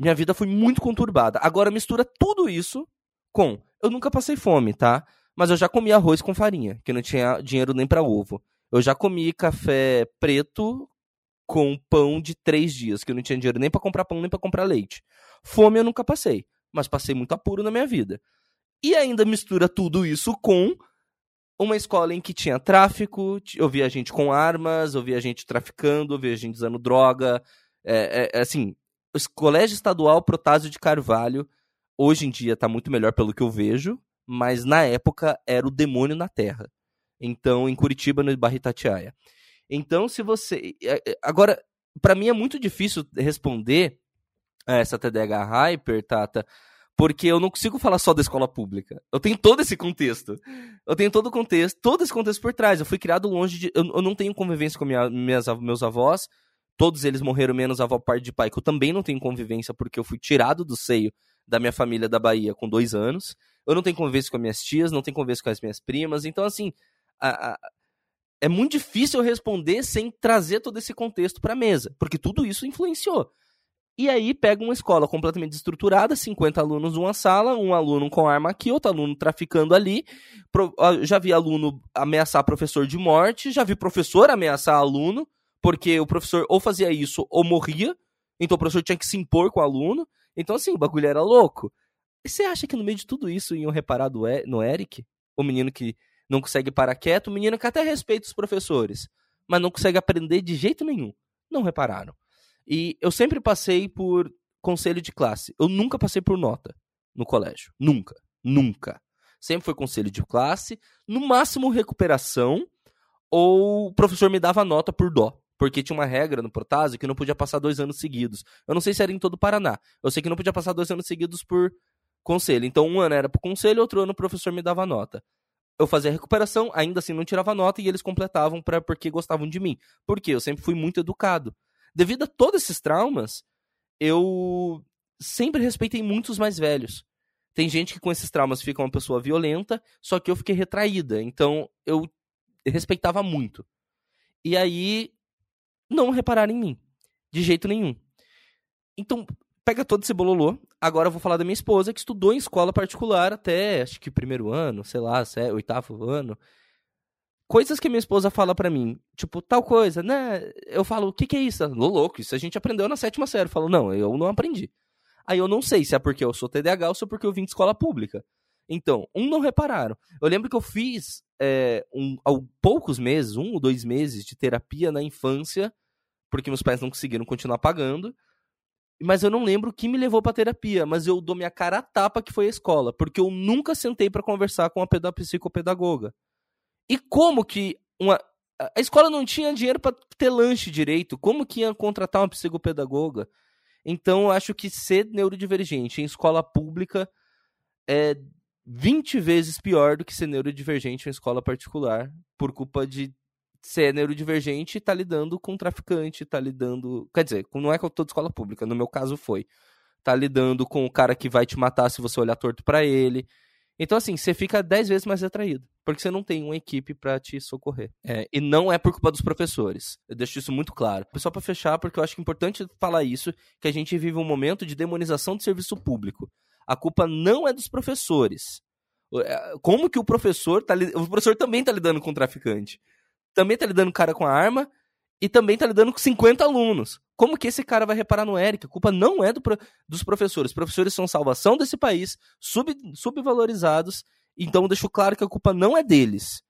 minha vida foi muito conturbada. Agora mistura tudo isso com. Eu nunca passei fome, tá? Mas eu já comi arroz com farinha, que não tinha dinheiro nem para ovo. Eu já comi café preto com pão de três dias, que eu não tinha dinheiro nem para comprar pão nem para comprar leite. Fome eu nunca passei, mas passei muito apuro na minha vida. E ainda mistura tudo isso com uma escola em que tinha tráfico, eu via gente com armas, eu via gente traficando, eu via gente usando droga. É, é, assim, Colégio Estadual Protásio de Carvalho, hoje em dia tá muito melhor pelo que eu vejo, mas na época era o demônio na Terra. Então, em Curitiba, no bairro Itatiaia. Então, se você. É, é, agora, para mim é muito difícil responder essa TDAH Hyper, Tata, porque eu não consigo falar só da escola pública. Eu tenho todo esse contexto. Eu tenho todo o contexto, todo esse contexto por trás. Eu fui criado longe de. Eu, eu não tenho convivência com minha, minhas, meus avós. Todos eles morreram, menos a avó parte de pai, que eu também não tenho convivência, porque eu fui tirado do seio da minha família da Bahia com dois anos. Eu não tenho convivência com as minhas tias, não tenho convivência com as minhas primas. Então, assim, a, a, é muito difícil eu responder sem trazer todo esse contexto para a mesa, porque tudo isso influenciou. E aí pega uma escola completamente estruturada, 50 alunos numa sala, um aluno com arma aqui, outro aluno traficando ali. Já vi aluno ameaçar professor de morte, já vi professor ameaçar aluno, porque o professor ou fazia isso ou morria, então o professor tinha que se impor com o aluno. Então, assim, o bagulho era louco. E você acha que no meio de tudo isso iam reparar no Eric? O menino que não consegue parar quieto, o menino que até respeita os professores, mas não consegue aprender de jeito nenhum. Não repararam. E eu sempre passei por conselho de classe. Eu nunca passei por nota no colégio. Nunca. Nunca. Sempre foi conselho de classe, no máximo recuperação, ou o professor me dava nota por dó. Porque tinha uma regra no Protásio que não podia passar dois anos seguidos. Eu não sei se era em todo o Paraná. Eu sei que não podia passar dois anos seguidos por conselho. Então, um ano era por conselho, outro ano o professor me dava nota eu fazia recuperação, ainda assim não tirava nota e eles completavam para porque gostavam de mim. Porque eu sempre fui muito educado. Devido a todos esses traumas, eu sempre respeitei muitos mais velhos. Tem gente que com esses traumas fica uma pessoa violenta, só que eu fiquei retraída. Então eu respeitava muito. E aí não repararam em mim. De jeito nenhum. Então, pega todo esse bololô. Agora eu vou falar da minha esposa, que estudou em escola particular até, acho que primeiro ano, sei lá, oitavo ano. Coisas que minha esposa fala para mim, tipo, tal coisa, né? Eu falo, o que, que é isso? Louco, isso a gente aprendeu na sétima série. Eu falo, não, eu não aprendi. Aí eu não sei se é porque eu sou TDAH ou se é porque eu vim de escola pública. Então, um não repararam. Eu lembro que eu fiz é, um, há poucos meses, um ou dois meses de terapia na infância, porque meus pais não conseguiram continuar pagando mas eu não lembro o que me levou pra terapia, mas eu dou minha cara a tapa que foi a escola, porque eu nunca sentei para conversar com a psicopedagoga. E como que uma a escola não tinha dinheiro para ter lanche direito, como que ia contratar uma psicopedagoga? Então, eu acho que ser neurodivergente em escola pública é 20 vezes pior do que ser neurodivergente em escola particular, por culpa de ser neurodivergente e tá lidando com traficante, tá lidando. Quer dizer, não é com toda escola pública, no meu caso foi. Tá lidando com o cara que vai te matar se você olhar torto para ele. Então, assim, você fica dez vezes mais atraído. Porque você não tem uma equipe para te socorrer. É, e não é por culpa dos professores. Eu deixo isso muito claro. Só para fechar, porque eu acho que é importante falar isso, que a gente vive um momento de demonização do serviço público. A culpa não é dos professores. É, como que o professor tá O professor também tá lidando com o traficante também tá lidando cara com a arma e também tá lidando com 50 alunos. Como que esse cara vai reparar no Eric? A culpa não é do, dos professores. Os professores são salvação desse país, sub, subvalorizados. Então deixo claro que a culpa não é deles.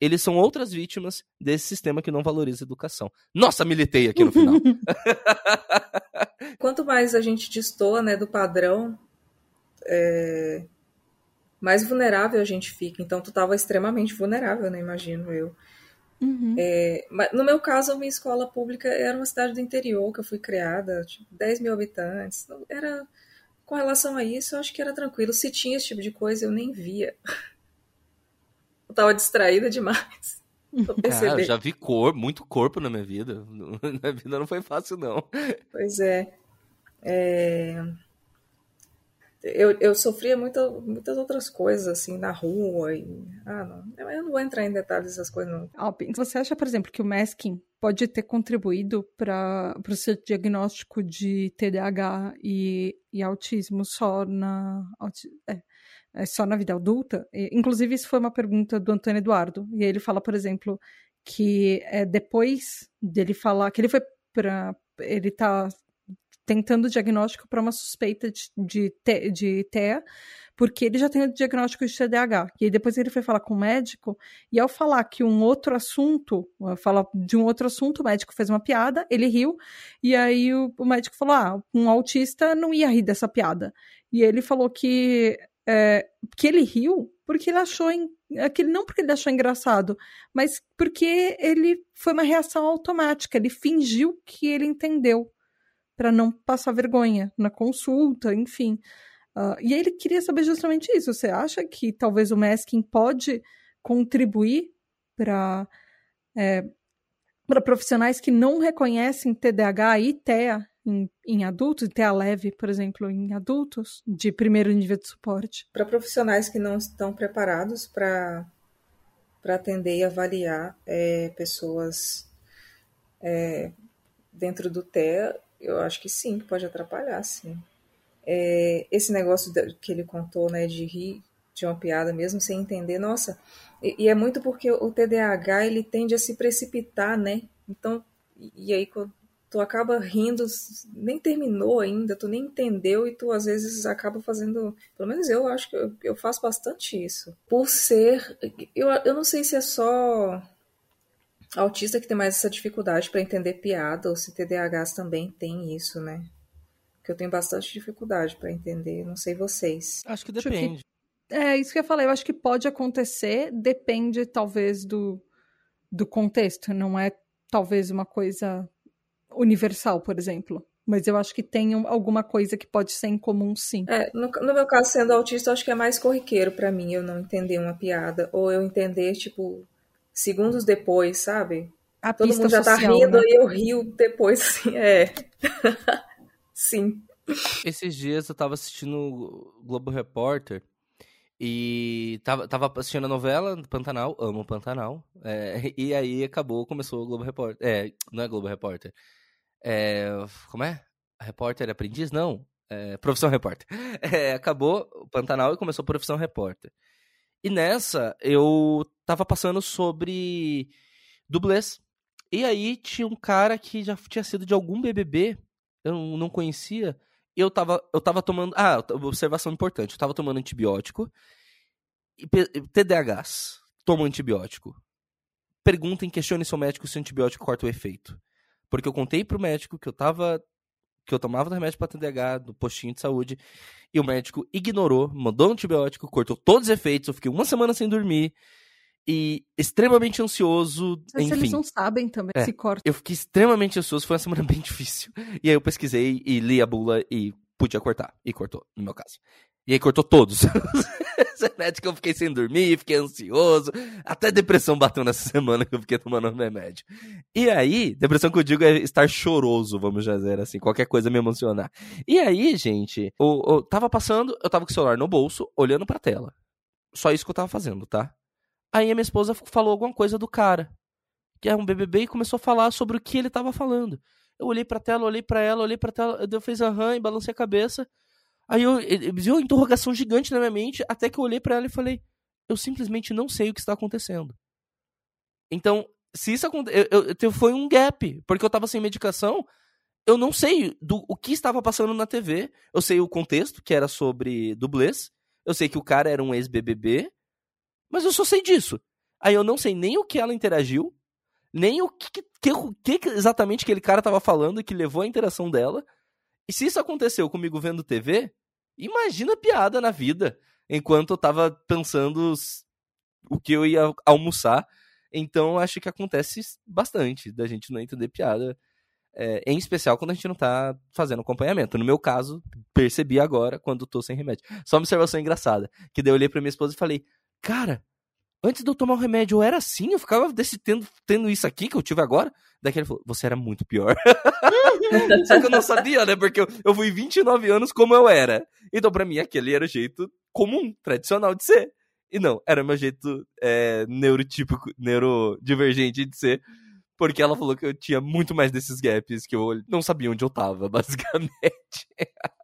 Eles são outras vítimas desse sistema que não valoriza a educação. Nossa, militei aqui no final. *laughs* *laughs* Quanto mais a gente destoa né, do padrão, é... mais vulnerável a gente fica. Então tu estava extremamente vulnerável, né? Imagino eu. Uhum. É, no meu caso, a minha escola pública era uma cidade do interior que eu fui criada, tipo, 10 mil habitantes. Era, com relação a isso, eu acho que era tranquilo. Se tinha esse tipo de coisa, eu nem via. *laughs* Eu tava distraída demais. Cara, eu já vi cor, muito corpo na minha vida. *laughs* Na vida não foi fácil, não. Pois é. é eu, eu sofria muita, muitas outras coisas, assim, na rua. E, ah, não. Eu não vou entrar em detalhes dessas coisas, não. Alpin, você acha, por exemplo, que o masking pode ter contribuído para o seu diagnóstico de TDAH e, e autismo só na. É, é só na vida adulta? E, inclusive, isso foi uma pergunta do Antônio Eduardo. E ele fala, por exemplo, que é, depois dele falar que ele foi para. Ele tá tentando diagnóstico para uma suspeita de, de, de TEA, porque ele já tem o diagnóstico de TDAH. E aí depois ele foi falar com o médico, e ao falar que um outro assunto, falar de um outro assunto, o médico fez uma piada, ele riu, e aí o, o médico falou: ah, um autista não ia rir dessa piada. E ele falou que, é, que ele riu porque ele achou aquele não porque ele achou engraçado, mas porque ele foi uma reação automática, ele fingiu que ele entendeu para não passar vergonha na consulta, enfim. Uh, e ele queria saber justamente isso. Você acha que talvez o masking pode contribuir para é, para profissionais que não reconhecem TDAH e TEA em, em adultos, TEA leve, por exemplo, em adultos, de primeiro nível de suporte? Para profissionais que não estão preparados para atender e avaliar é, pessoas é, dentro do TEA, eu acho que sim, pode atrapalhar, sim é, esse negócio que ele contou, né, de rir de uma piada mesmo sem entender, nossa, e, e, é muito porque o TDAH ele tende a se precipitar, né? Então, e, aí tu acaba rindo, nem terminou ainda, tu nem entendeu e tu às vezes acaba fazendo, pelo menos eu acho que eu, eu faço bastante isso. Por ser, eu, eu não sei se é só autista que tem mais essa dificuldade para entender piada ou se TDAHs também tem isso, né? que eu tenho bastante dificuldade para entender. Não sei vocês. Acho que depende. É isso que eu falei. Eu acho que pode acontecer, depende talvez do, do contexto. Não é talvez uma coisa universal, por exemplo. Mas eu acho que tem alguma coisa que pode ser em comum, sim. É, no, no meu caso, sendo autista, eu acho que é mais corriqueiro para mim eu não entender uma piada. Ou eu entender, tipo, segundos depois, sabe? A Todo mundo já tá social, tá rindo né? e eu rio depois, assim, é. *laughs* Sim. Esses dias eu tava assistindo o Globo Repórter e tava, tava assistindo a novela Pantanal, amo Pantanal. É, *laughs* e aí acabou, começou o Globo Repórter. É, não é Globo Repórter. É, como é? Repórter aprendiz? Não. É, profissão repórter. *laughs* É, acabou o Pantanal e começou a profissão repórter. E nessa eu tava passando sobre dublês. E aí tinha um cara que já tinha sido de algum BBB eu não conhecia. Eu tava, eu tava tomando. Ah, observação importante. Eu tava tomando antibiótico. E TDAHs. Toma antibiótico. Perguntem, questionem seu médico se o antibiótico corta o efeito. Porque eu contei pro médico que eu tava. Que eu tomava remédio pra TDAH do postinho de saúde. E o médico ignorou, mandou antibiótico, cortou todos os efeitos. Eu fiquei uma semana sem dormir e extremamente ansioso. Mas enfim. eles não sabem também é, se corta. Eu fiquei extremamente ansioso, foi uma semana *laughs* bem difícil. E aí eu pesquisei e li a bula e podia cortar. E cortou, no meu caso. E aí cortou todos. *laughs* que eu fiquei sem dormir, fiquei ansioso. Até depressão bateu nessa *laughs* semana que eu fiquei tomando remédio. E aí, depressão que eu digo é estar choroso, vamos dizer assim, qualquer coisa me emocionar. E aí, gente, eu, eu tava passando, eu tava com o celular no bolso, olhando pra tela. Só isso que eu tava fazendo, tá? Aí a minha esposa falou alguma coisa do cara, que é um BBB, e começou a falar sobre o que ele tava falando. Eu olhei pra tela, olhei pra ela, olhei pra tela, eu fiz aham e balancei a cabeça. Aí eu, vi uma interrogação gigante na minha mente, até que eu olhei para ela e falei: Eu simplesmente não sei o que está acontecendo. Então, se isso aconteceu, foi um gap, porque eu tava sem medicação, eu não sei do o que estava passando na TV. Eu sei o contexto, que era sobre dublês. Eu sei que o cara era um ex-BBB. Mas eu só sei disso. Aí eu não sei nem o que ela interagiu, nem o que, que, que exatamente aquele cara tava falando que levou a interação dela. E se isso aconteceu comigo vendo TV, imagina piada na vida. Enquanto eu tava pensando o que eu ia almoçar. Então acho que acontece bastante da gente não entender piada. É, em especial quando a gente não tá fazendo acompanhamento. No meu caso, percebi agora quando tô sem remédio. Só uma observação engraçada. Que daí eu olhei pra minha esposa e falei: cara, antes de eu tomar o remédio, eu era assim, eu ficava desse, tendo, tendo isso aqui que eu tive agora. Daí ele falou, você era muito pior. *laughs* Só que eu não sabia, né? Porque eu, eu fui 29 anos como eu era. Então, pra mim, aquele era o jeito comum, tradicional de ser. E não, era meu jeito é, neurotípico, neurodivergente de ser. Porque ela falou que eu tinha muito mais desses gaps que eu não sabia onde eu tava, *laughs* basicamente.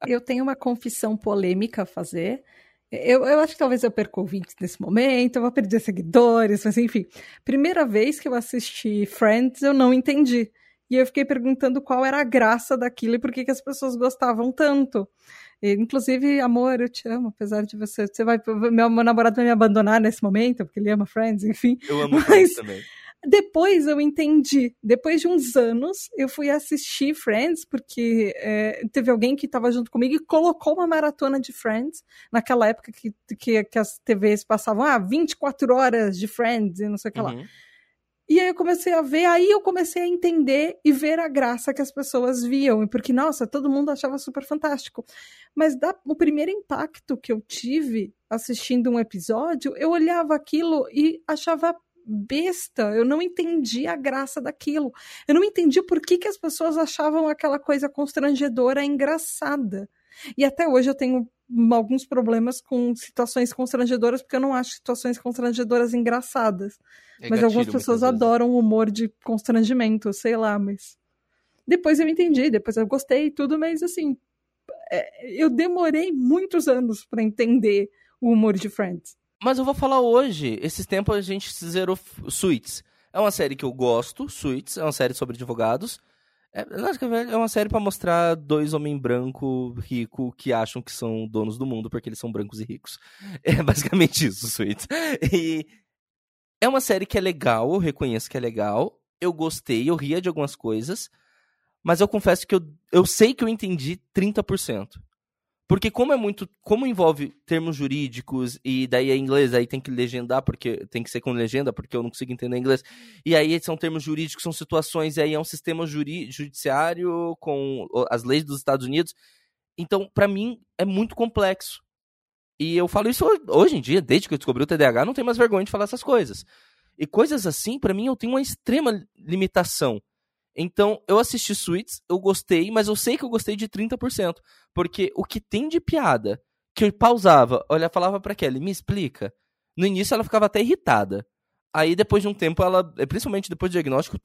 eu tenho uma confissão polêmica a fazer. Eu, eu acho que talvez eu perca ouvintes nesse momento, eu vou perder seguidores, mas enfim. Primeira vez que eu assisti Friends, eu não entendi. E eu fiquei perguntando qual era a graça daquilo e por que, que as pessoas gostavam tanto. E, inclusive, amor, eu te amo, apesar de você. Você vai. Meu, meu namorado vai me abandonar nesse momento, porque ele ama Friends, enfim. Eu amo mas... Friends também. Depois eu entendi. Depois de uns anos, eu fui assistir Friends, porque é, teve alguém que estava junto comigo e colocou uma maratona de Friends, naquela época que, que, que as TVs passavam, ah, 24 horas de Friends e não sei o que uhum. lá. E aí eu comecei a ver, aí eu comecei a entender e ver a graça que as pessoas viam, porque, nossa, todo mundo achava super fantástico. Mas da, o primeiro impacto que eu tive assistindo um episódio, eu olhava aquilo e achava besta, eu não entendi a graça daquilo. Eu não entendi por que, que as pessoas achavam aquela coisa constrangedora engraçada. E até hoje eu tenho alguns problemas com situações constrangedoras, porque eu não acho situações constrangedoras engraçadas. É mas algumas pessoas adoram o humor de constrangimento, sei lá, mas. Depois eu entendi, depois eu gostei e tudo, mas assim. É, eu demorei muitos anos para entender o humor de Friends. Mas eu vou falar hoje. Esses tempos a gente zerou Suits. É uma série que eu gosto, Suits. É uma série sobre advogados. É, é uma série para mostrar dois homens brancos ricos que acham que são donos do mundo porque eles são brancos e ricos. *laughs* É basicamente isso, Suits. E é uma série que é legal, eu reconheço que é legal. Eu gostei, eu ria de algumas coisas. Mas eu confesso que eu, eu sei que eu entendi 30%. Porque como é muito, como envolve termos jurídicos e daí é inglês, aí tem que legendar porque tem que ser com legenda porque eu não consigo entender inglês. E aí são termos jurídicos, são situações e aí é um sistema judiciário com as leis dos Estados Unidos. Então, para mim é muito complexo. E eu falo isso hoje em dia, desde que eu descobri o TDAH, não tenho mais vergonha de falar essas coisas. E coisas assim, para mim eu tenho uma extrema limitação. Então, eu assisti Suits, eu gostei, mas eu sei que eu gostei de 30%. Porque o que tem de piada, que eu pausava, olha, falava pra Kelly, me explica. No início ela ficava até irritada. Aí, depois de um tempo, ela, principalmente depois do diagnóstico,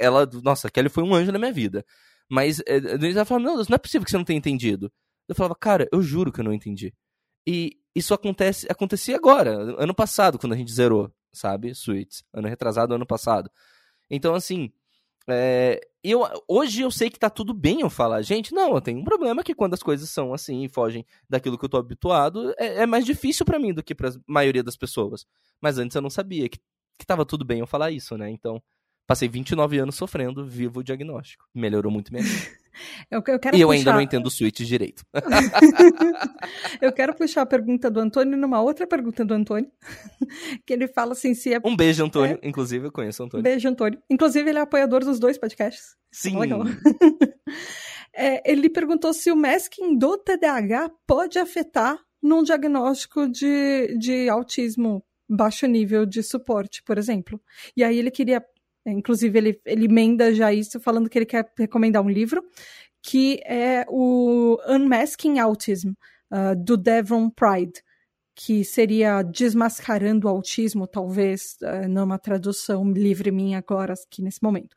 ela, nossa, Kelly foi um anjo na minha vida. Mas é, no início ela falava, não, não é possível que você não tenha entendido. Eu falava, cara, eu juro que eu não entendi. E isso acontece, acontecia agora, ano passado, quando a gente zerou, sabe? Suits. Ano retrasado, ano passado. Então, assim, é, eu, hoje eu sei que tá tudo bem eu falar, gente, não, eu tenho um problema que quando as coisas são assim e fogem daquilo que eu tô habituado, é, é mais difícil para mim do que pra maioria das pessoas. Mas antes eu não sabia que, que tava tudo bem eu falar isso, né? Então, Passei 29 anos sofrendo, vivo o diagnóstico. Melhorou muito mesmo. *laughs* eu, eu quero e eu puxar... ainda não entendo o switch direito. *laughs* eu quero puxar a pergunta do Antônio numa outra pergunta do Antônio. *laughs* que ele fala assim: se é... Um beijo, Antônio. É... Inclusive, eu conheço o Antônio. Beijo, Antônio. Inclusive, ele é apoiador dos dois podcasts. Sim. *laughs* é, ele perguntou se o masking do TDAH pode afetar num diagnóstico de, de autismo baixo nível de suporte, por exemplo. E aí ele queria Inclusive, ele, ele emenda já isso falando que ele quer recomendar um livro, que é o Unmasking Autism, uh, do Devon Pride, que seria Desmascarando o Autismo, talvez, uh, numa tradução livre minha agora, aqui nesse momento.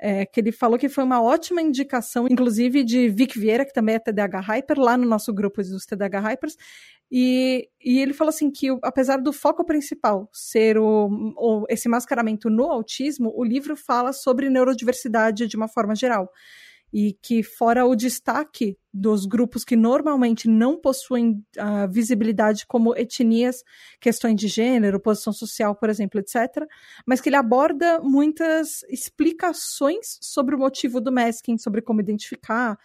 É, que ele falou que foi uma ótima indicação, inclusive de Vic Vieira, que também é TDAH Hyper, lá no nosso grupo dos TDAH Hypers, e, e ele falou assim que, apesar do foco principal ser o, o, esse mascaramento no autismo, o livro fala sobre neurodiversidade de uma forma geral. E que, fora o destaque dos grupos que normalmente não possuem uh, visibilidade, como etnias, questões de gênero, posição social, por exemplo, etc., mas que ele aborda muitas explicações sobre o motivo do masking, sobre como identificar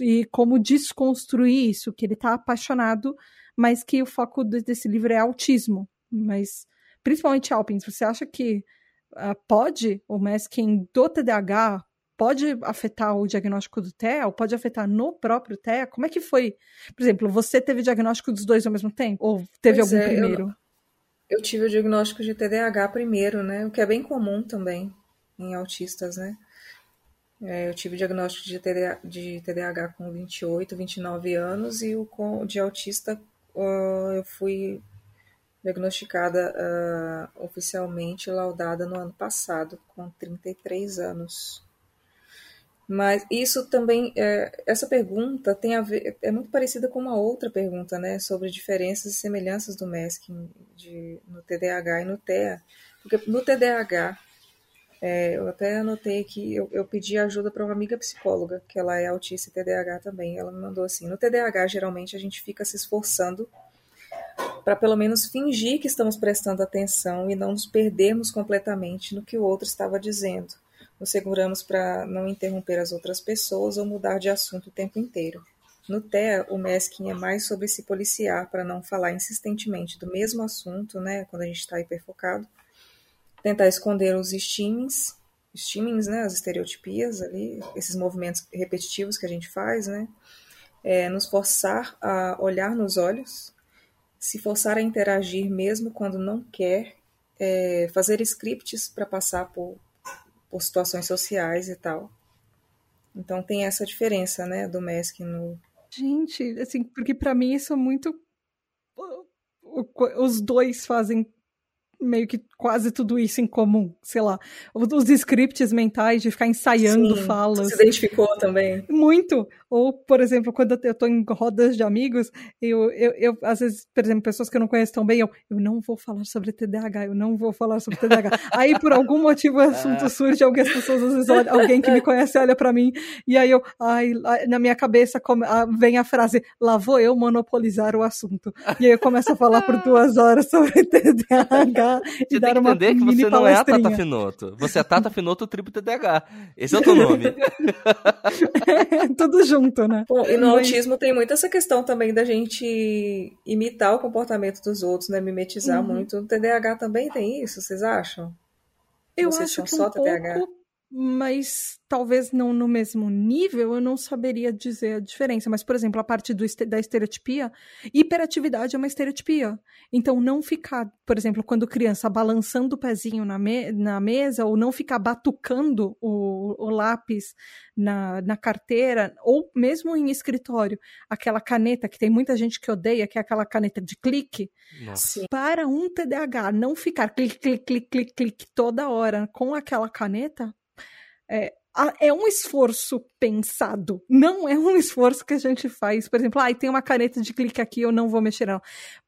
e como desconstruir isso, que ele está apaixonado mas que o foco desse livro é autismo. Mas, principalmente Alpins, você acha que uh, pode, o masking do TDAH pode afetar o diagnóstico do TEA, ou pode afetar no próprio TEA? Como é que foi? Por exemplo, você teve diagnóstico dos dois ao mesmo tempo? Ou teve pois algum é, primeiro? Eu, eu, tive o diagnóstico de TDAH primeiro, né? O que é bem comum também em autistas, né? É, eu tive o diagnóstico de TDAH, de TDAH com 28, 29 anos e o de autista uh, eu fui diagnosticada uh, oficialmente laudada no ano passado, com 33 anos. Mas isso também, é, essa pergunta tem a ver, é muito parecida com uma outra pergunta, né, sobre diferenças e semelhanças do masking de, no TDAH e no TEA. Porque no TDAH, É, eu até anotei que eu, eu pedi ajuda para uma amiga psicóloga, que ela é autista e TDAH também. Ela me mandou assim: no TDAH, geralmente a gente fica se esforçando para pelo menos fingir que estamos prestando atenção e não nos perdermos completamente no que o outro estava dizendo. Nos seguramos para não interromper as outras pessoas ou mudar de assunto o tempo inteiro. No TEA, o masking é mais sobre se policiar para não falar insistentemente do mesmo assunto, né, quando a gente está hiperfocado, tentar esconder os steamings, steamings, né, as estereotipias ali, esses movimentos repetitivos que a gente faz, né, é, nos forçar a olhar nos olhos, se forçar a interagir mesmo quando não quer, é, fazer scripts para passar por, por situações sociais e tal. Então tem essa diferença, né, do masking no... Gente, assim, porque para mim isso é muito... Os dois fazem meio que quase tudo isso em comum, sei lá, os scripts mentais de ficar ensaiando Sim, falas. Você se identificou também? Muito. Ou, por exemplo, quando eu tô em rodas de amigos, eu, eu, eu às vezes, por exemplo, pessoas que eu não conheço tão bem, eu, eu não vou falar sobre TDAH, eu não vou falar sobre TDAH. *laughs* aí, por algum motivo, o assunto ah. surge, algumas pessoas, às vezes, olham, alguém que me conhece olha para mim, e aí eu, ai, na minha cabeça vem a frase, lá vou eu monopolizar o assunto. E aí eu começo a falar por *laughs* duas horas sobre TDAH. e dar uma entender que você não é a Tata Finoto. Você é a Tata Finoto Triple TDAH. Esse é o teu nome. *laughs* é, tudo junto, né? Bom, e no Mas... autismo tem muito essa questão também da gente imitar o comportamento dos outros, né? Mimetizar uhum. muito. No TDAH também tem isso, vocês acham? Eu vocês acho que um TDAH? pouco, mas talvez não no mesmo nível, eu não saberia dizer a diferença. Mas, por exemplo, a parte do, da estereotipia, hiperatividade é uma estereotipia. Então, não ficar, por exemplo, quando criança, balançando o pezinho na, me na mesa, ou não ficar batucando o, o lápis na, na carteira, ou mesmo em escritório, aquela caneta que tem muita gente que odeia, que é aquela caneta de clique. Nossa. Para um TDAH não ficar clique, clique, clique, clique, clique toda hora com aquela caneta, é, é um esforço pensado, não é um *laughs* esforço que a gente faz. Por exemplo, ah, tem uma caneta de clique aqui, eu não vou mexer não.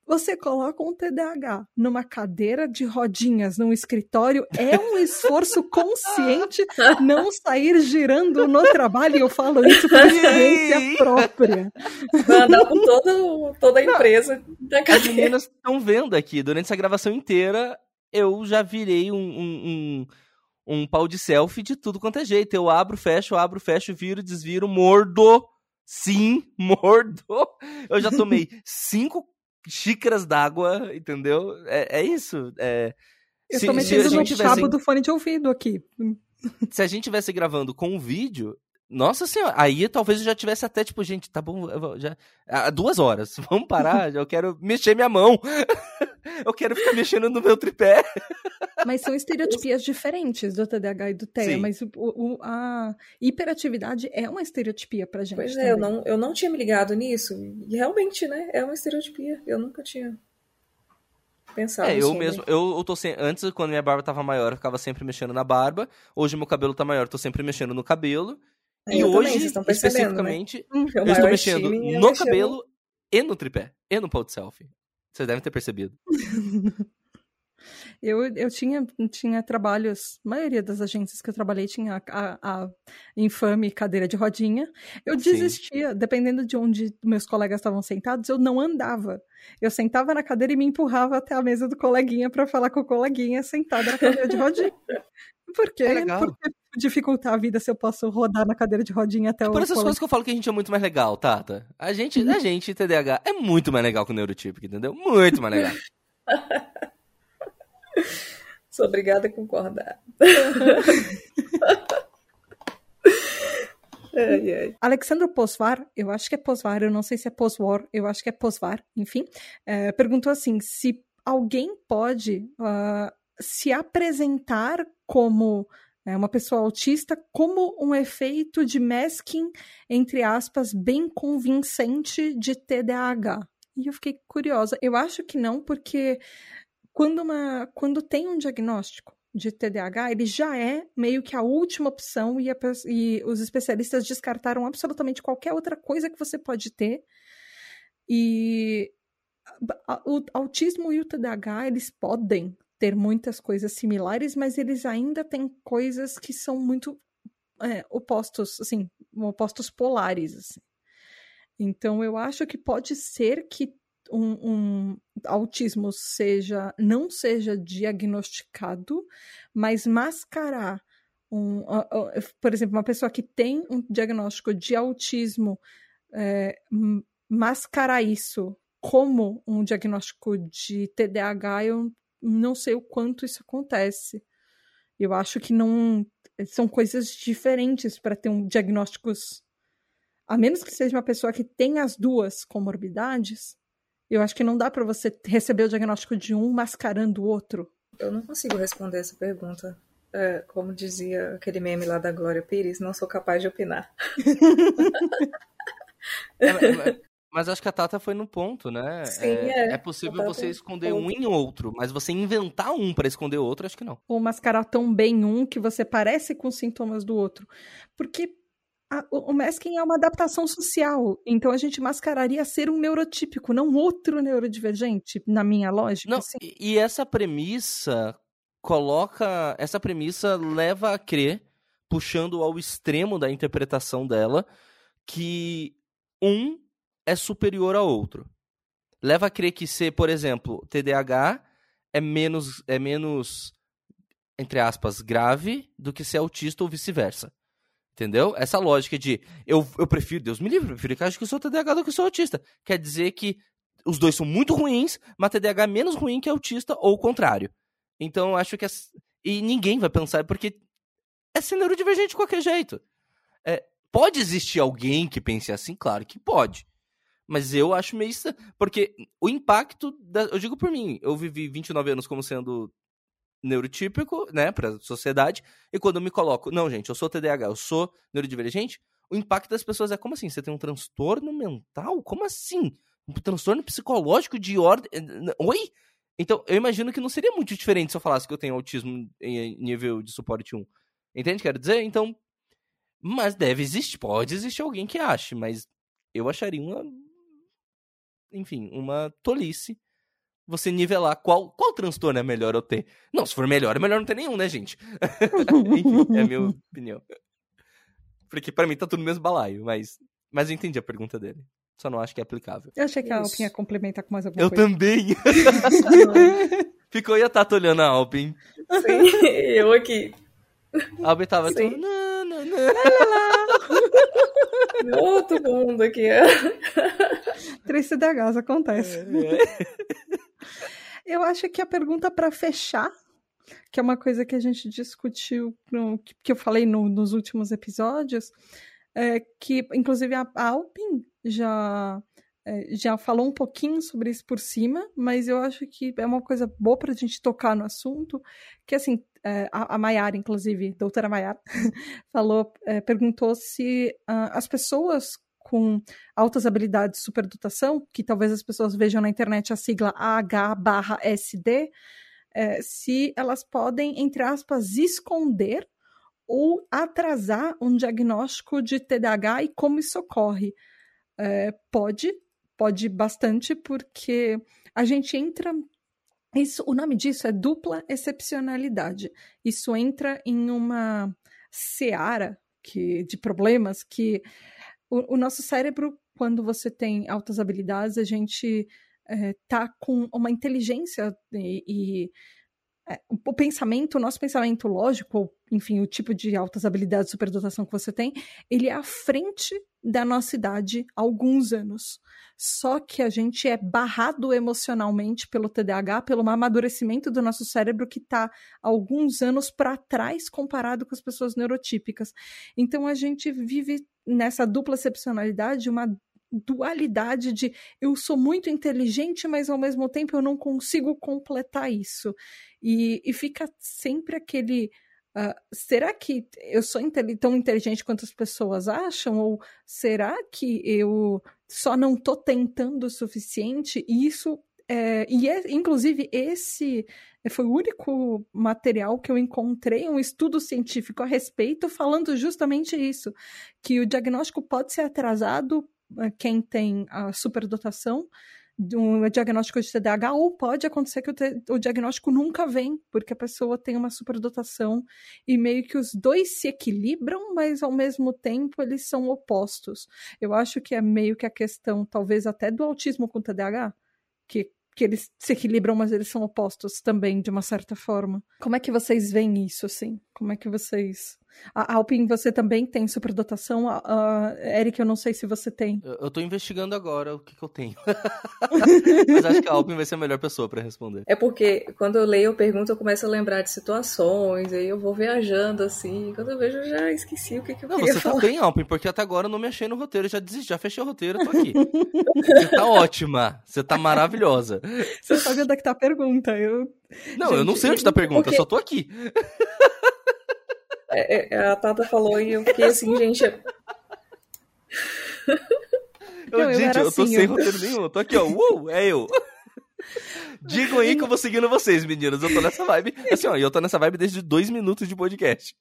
Você coloca um TDAH numa cadeira de rodinhas num escritório, é um esforço consciente não sair girando no trabalho, e eu falo isso por experiência própria. Andar com todo, toda a empresa. As meninas estão vendo aqui, durante essa gravação inteira, eu já virei um, um, um um pau de selfie de tudo quanto é jeito. Eu abro, fecho, abro, fecho, viro, desviro, mordo. Sim, *laughs* mordo. Eu já tomei *laughs* cinco xícaras d'água, entendeu? É, é isso. É, eu se, tô mexendo no tivesse... cabo do fone de ouvido aqui. Se a gente tivesse gravando com um vídeo, nossa senhora, aí talvez eu já tivesse até, tipo, gente, tá bom, já. Ah, duas horas, *laughs* vamos parar, eu quero mexer minha mão. *laughs* eu quero ficar mexendo no meu tripé. *laughs* Mas são estereotipias diferentes do TDAH e do TEA, Sim. mas o, o, a hiperatividade é uma estereotipia pra gente. Pois é, eu não, eu não tinha me ligado nisso. E realmente, né? É uma estereotipia. Eu nunca tinha pensado. É, eu sobre. mesmo, eu, eu tô sempre. Antes, quando minha barba tava maior, eu ficava sempre mexendo na barba. Hoje meu cabelo tá maior, eu tô sempre mexendo no cabelo. E eu hoje, também, né? especificamente, né? eu estou mexendo no cabelo e no tripé, e no pau de selfie. Vocês devem ter percebido. *laughs* Eu, eu tinha, tinha trabalhos, a maioria das agências que eu trabalhei tinha a, a, a infame cadeira de rodinha. Eu desistia, Sim. dependendo de onde meus colegas estavam sentados, eu não andava. Eu sentava na cadeira e me empurrava até a mesa do coleguinha para falar com o coleguinha sentado na cadeira de rodinha. *laughs* Por quê? É Porque dificultar a vida se eu posso rodar na cadeira de rodinha até é o. Por essas coisas que eu falo que a gente é muito mais legal, Tata. A gente, a gente, TDAH, é muito mais legal que o neurotípico, entendeu? Muito mais legal. *laughs* Sou obrigada a concordar. *laughs* ai, ai. Alexandro Posvar, eu acho que é Posvar, eu não sei se é Poswar, eu acho que é Posvar, enfim, é, perguntou assim: se alguém pode uh, se apresentar como é, uma pessoa autista como um efeito de masking, entre aspas, bem convincente de TDAH. E eu fiquei curiosa. Eu acho que não, porque quando, uma, quando tem um diagnóstico de TDAH, ele já é meio que a última opção e, a, e os especialistas descartaram absolutamente qualquer outra coisa que você pode ter. E o autismo e o TDAH, eles podem ter muitas coisas similares, mas eles ainda têm coisas que são muito é, opostos, assim, opostos polares. Assim. Então, eu acho que pode ser que um, um, autismo seja não seja diagnosticado, mas mascarar um, por exemplo, uma pessoa que tem um diagnóstico de autismo é, mascarar isso como um diagnóstico de TDAH, eu não sei o quanto isso acontece. Eu acho que não são coisas diferentes para ter um diagnósticos a menos que seja uma pessoa que tem as duas comorbidades, eu acho que não dá para você receber o diagnóstico de um mascarando o outro. Eu não consigo responder essa pergunta. É, como dizia aquele meme lá da Glória Pires, não sou capaz de opinar. *laughs* *laughs* mas, mas acho que a Tata foi no ponto, né? Sim, é, é, é possível você esconder um em outro, mas você inventar um para esconder outro, acho que não. Ou mascarar tão bem um que você parece com sintomas do outro. Porque a, o masking é uma adaptação social, então a gente mascararia ser um neurotípico, não outro neurodivergente, na minha lógica. Não, assim. e, e essa premissa coloca. Essa premissa leva a crer, puxando ao extremo da interpretação dela, que um é superior ao outro. Leva a crer que ser, por exemplo, TDAH é menos, é menos entre aspas, grave do que ser autista ou vice-versa. Entendeu? Essa lógica de eu, eu prefiro, Deus me livre, eu prefiro que acho que eu sou TDAH do que sou autista. Quer dizer que os dois são muito ruins, mas TDAH é menos ruim que autista ou o contrário. Então eu acho que. E ninguém vai pensar, porque é ser neurodivergente de qualquer jeito. É, pode existir alguém que pense assim? Claro que pode. Mas eu acho meio. Porque o impacto. Da, eu digo por mim, eu vivi 29 anos como sendo neurotípico, né, pra sociedade, e quando eu me coloco, não, gente, eu sou TDAH, eu sou neurodivergente, o impacto das pessoas é como assim? Você tem um transtorno mental? Como assim? Um transtorno psicológico de ordem. Eh, oi? Então, eu imagino que não seria muito diferente se eu falasse que eu tenho autismo em nível de suporte 1. Entende? Quero dizer? Então. Mas deve existir, pode existir alguém que ache, mas eu acharia uma. Enfim, uma tolice você nivelar qual, qual transtorno é melhor eu ter. Não, se for melhor, é melhor não ter nenhum, né, gente? *laughs* Enfim, é a minha *laughs* opinião. Porque para mim tá tudo no mesmo balaio, mas, mas eu entendi a pergunta dele. Só não acho que é aplicável. Eu achei que a Alpin ia complementar com mais alguma eu coisa. Eu também. *laughs* Ficou e a Tata olhando a Alpin. Sim, eu aqui. A Alpin tava Sim. tipo... Não, não, não. Outro mundo aqui. Três CDHs acontece. É, é. *laughs* Eu acho que a pergunta para fechar, que é uma coisa que a gente discutiu, no, que eu falei no, nos últimos episódios, é que inclusive a Alpin já é, já falou um pouquinho sobre isso por cima, mas eu acho que é uma coisa boa para a gente tocar no assunto, que assim, a, a Maiara, inclusive, doutora Maiara, *laughs* falou, é, perguntou se uh, as pessoas com altas habilidades de superdotação, que talvez as pessoas vejam na internet a sigla AH/SD, é, se elas podem, entre aspas, esconder ou atrasar um diagnóstico de TDAH e como isso ocorre. É, pode, pode bastante, porque a gente entra. Isso, o nome disso é dupla excepcionalidade. Isso entra em uma seara que, de problemas que o, o nosso cérebro, quando você tem altas habilidades, a gente é, tá com uma inteligência e, e é, o pensamento, o nosso pensamento lógico, enfim, o tipo de altas habilidades de superdotação que você tem, ele é à frente da nossa idade há alguns anos. Só que a gente é barrado emocionalmente pelo TDAH, pelo amadurecimento do nosso cérebro que está alguns anos para trás comparado com as pessoas neurotípicas. Então a gente vive nessa dupla excepcionalidade, uma dualidade de eu sou muito inteligente, mas ao mesmo tempo eu não consigo completar isso. E, e fica sempre aquele. Uh, será que eu sou tão inteligente quanto as pessoas acham? Ou será que eu só não estou tentando o suficiente? E isso. É, e é, inclusive, esse foi o único material que eu encontrei, um estudo científico a respeito, falando justamente isso: que o diagnóstico pode ser atrasado quem tem a superdotação um diagnóstico de TDAH, ou pode acontecer que o, te, o, diagnóstico nunca vem, porque a pessoa tem uma superdotação e meio que os dois se equilibram, mas ao mesmo tempo eles são opostos. Eu acho que é meio que a questão, talvez até do autismo com TDAH, que que eles se equilibram, mas eles são opostos também, de uma certa forma. Como é que vocês veem isso, assim? Como é que vocês a Alpin, você também tem superdotação? Uh, Eric, eu não sei se você tem. Eu, eu tô investigando agora o que, que eu tenho. *laughs* Mas acho que a Alpin vai ser a melhor pessoa para responder. É porque quando eu leio a pergunta, eu começo a lembrar de situações, aí eu vou viajando assim. Quando eu vejo, eu já esqueci o que, que eu não, queria você falar. tá bem, Alpin, porque até agora eu não me achei no roteiro. Já desisti, já fechei o roteiro, tô aqui. *laughs* você tá ótima. Você tá maravilhosa. Você sabe onde é que tá a pergunta. Eu... Não, Gente, eu não sei onde tá a pergunta, porque... eu só tô aqui. *laughs* É, é, a Tata falou e eu fiquei assim, gente. É eu, não, gente, eu, eu tô assim, sem eu... roteiro nenhum. Eu tô aqui, ó. Uou, é eu. Digam aí que eu vou seguindo vocês, meninas. Eu tô nessa vibe. Assim, ó, eu tô nessa vibe desde dois minutos de podcast.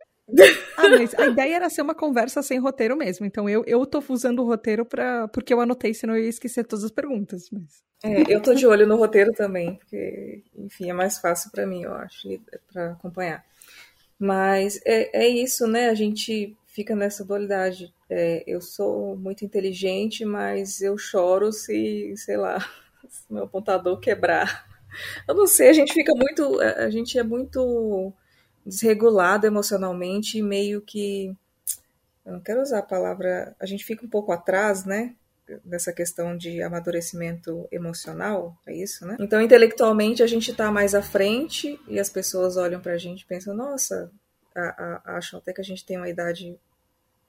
Ah, mas a ideia era ser uma conversa sem roteiro mesmo. Então eu, eu tô usando o roteiro pra, porque eu anotei, senão eu ia esquecer todas as perguntas. Mas... É, eu tô de olho no roteiro também, porque, enfim, é mais fácil para mim, eu acho, para acompanhar. Mas é, é isso, né? A gente fica nessa dualidade. É, eu sou muito inteligente, mas eu choro se, sei lá, *laughs* se meu apontador quebrar. Eu não sei, a gente fica muito. A gente é muito desregulado emocionalmente meio que. Eu não quero usar a palavra. A gente fica um pouco atrás, né? Dessa questão de amadurecimento emocional, é isso, né? Então, intelectualmente, a gente está mais à frente e as pessoas olham para a gente e pensam, nossa, a, a, acham até que a gente tem uma idade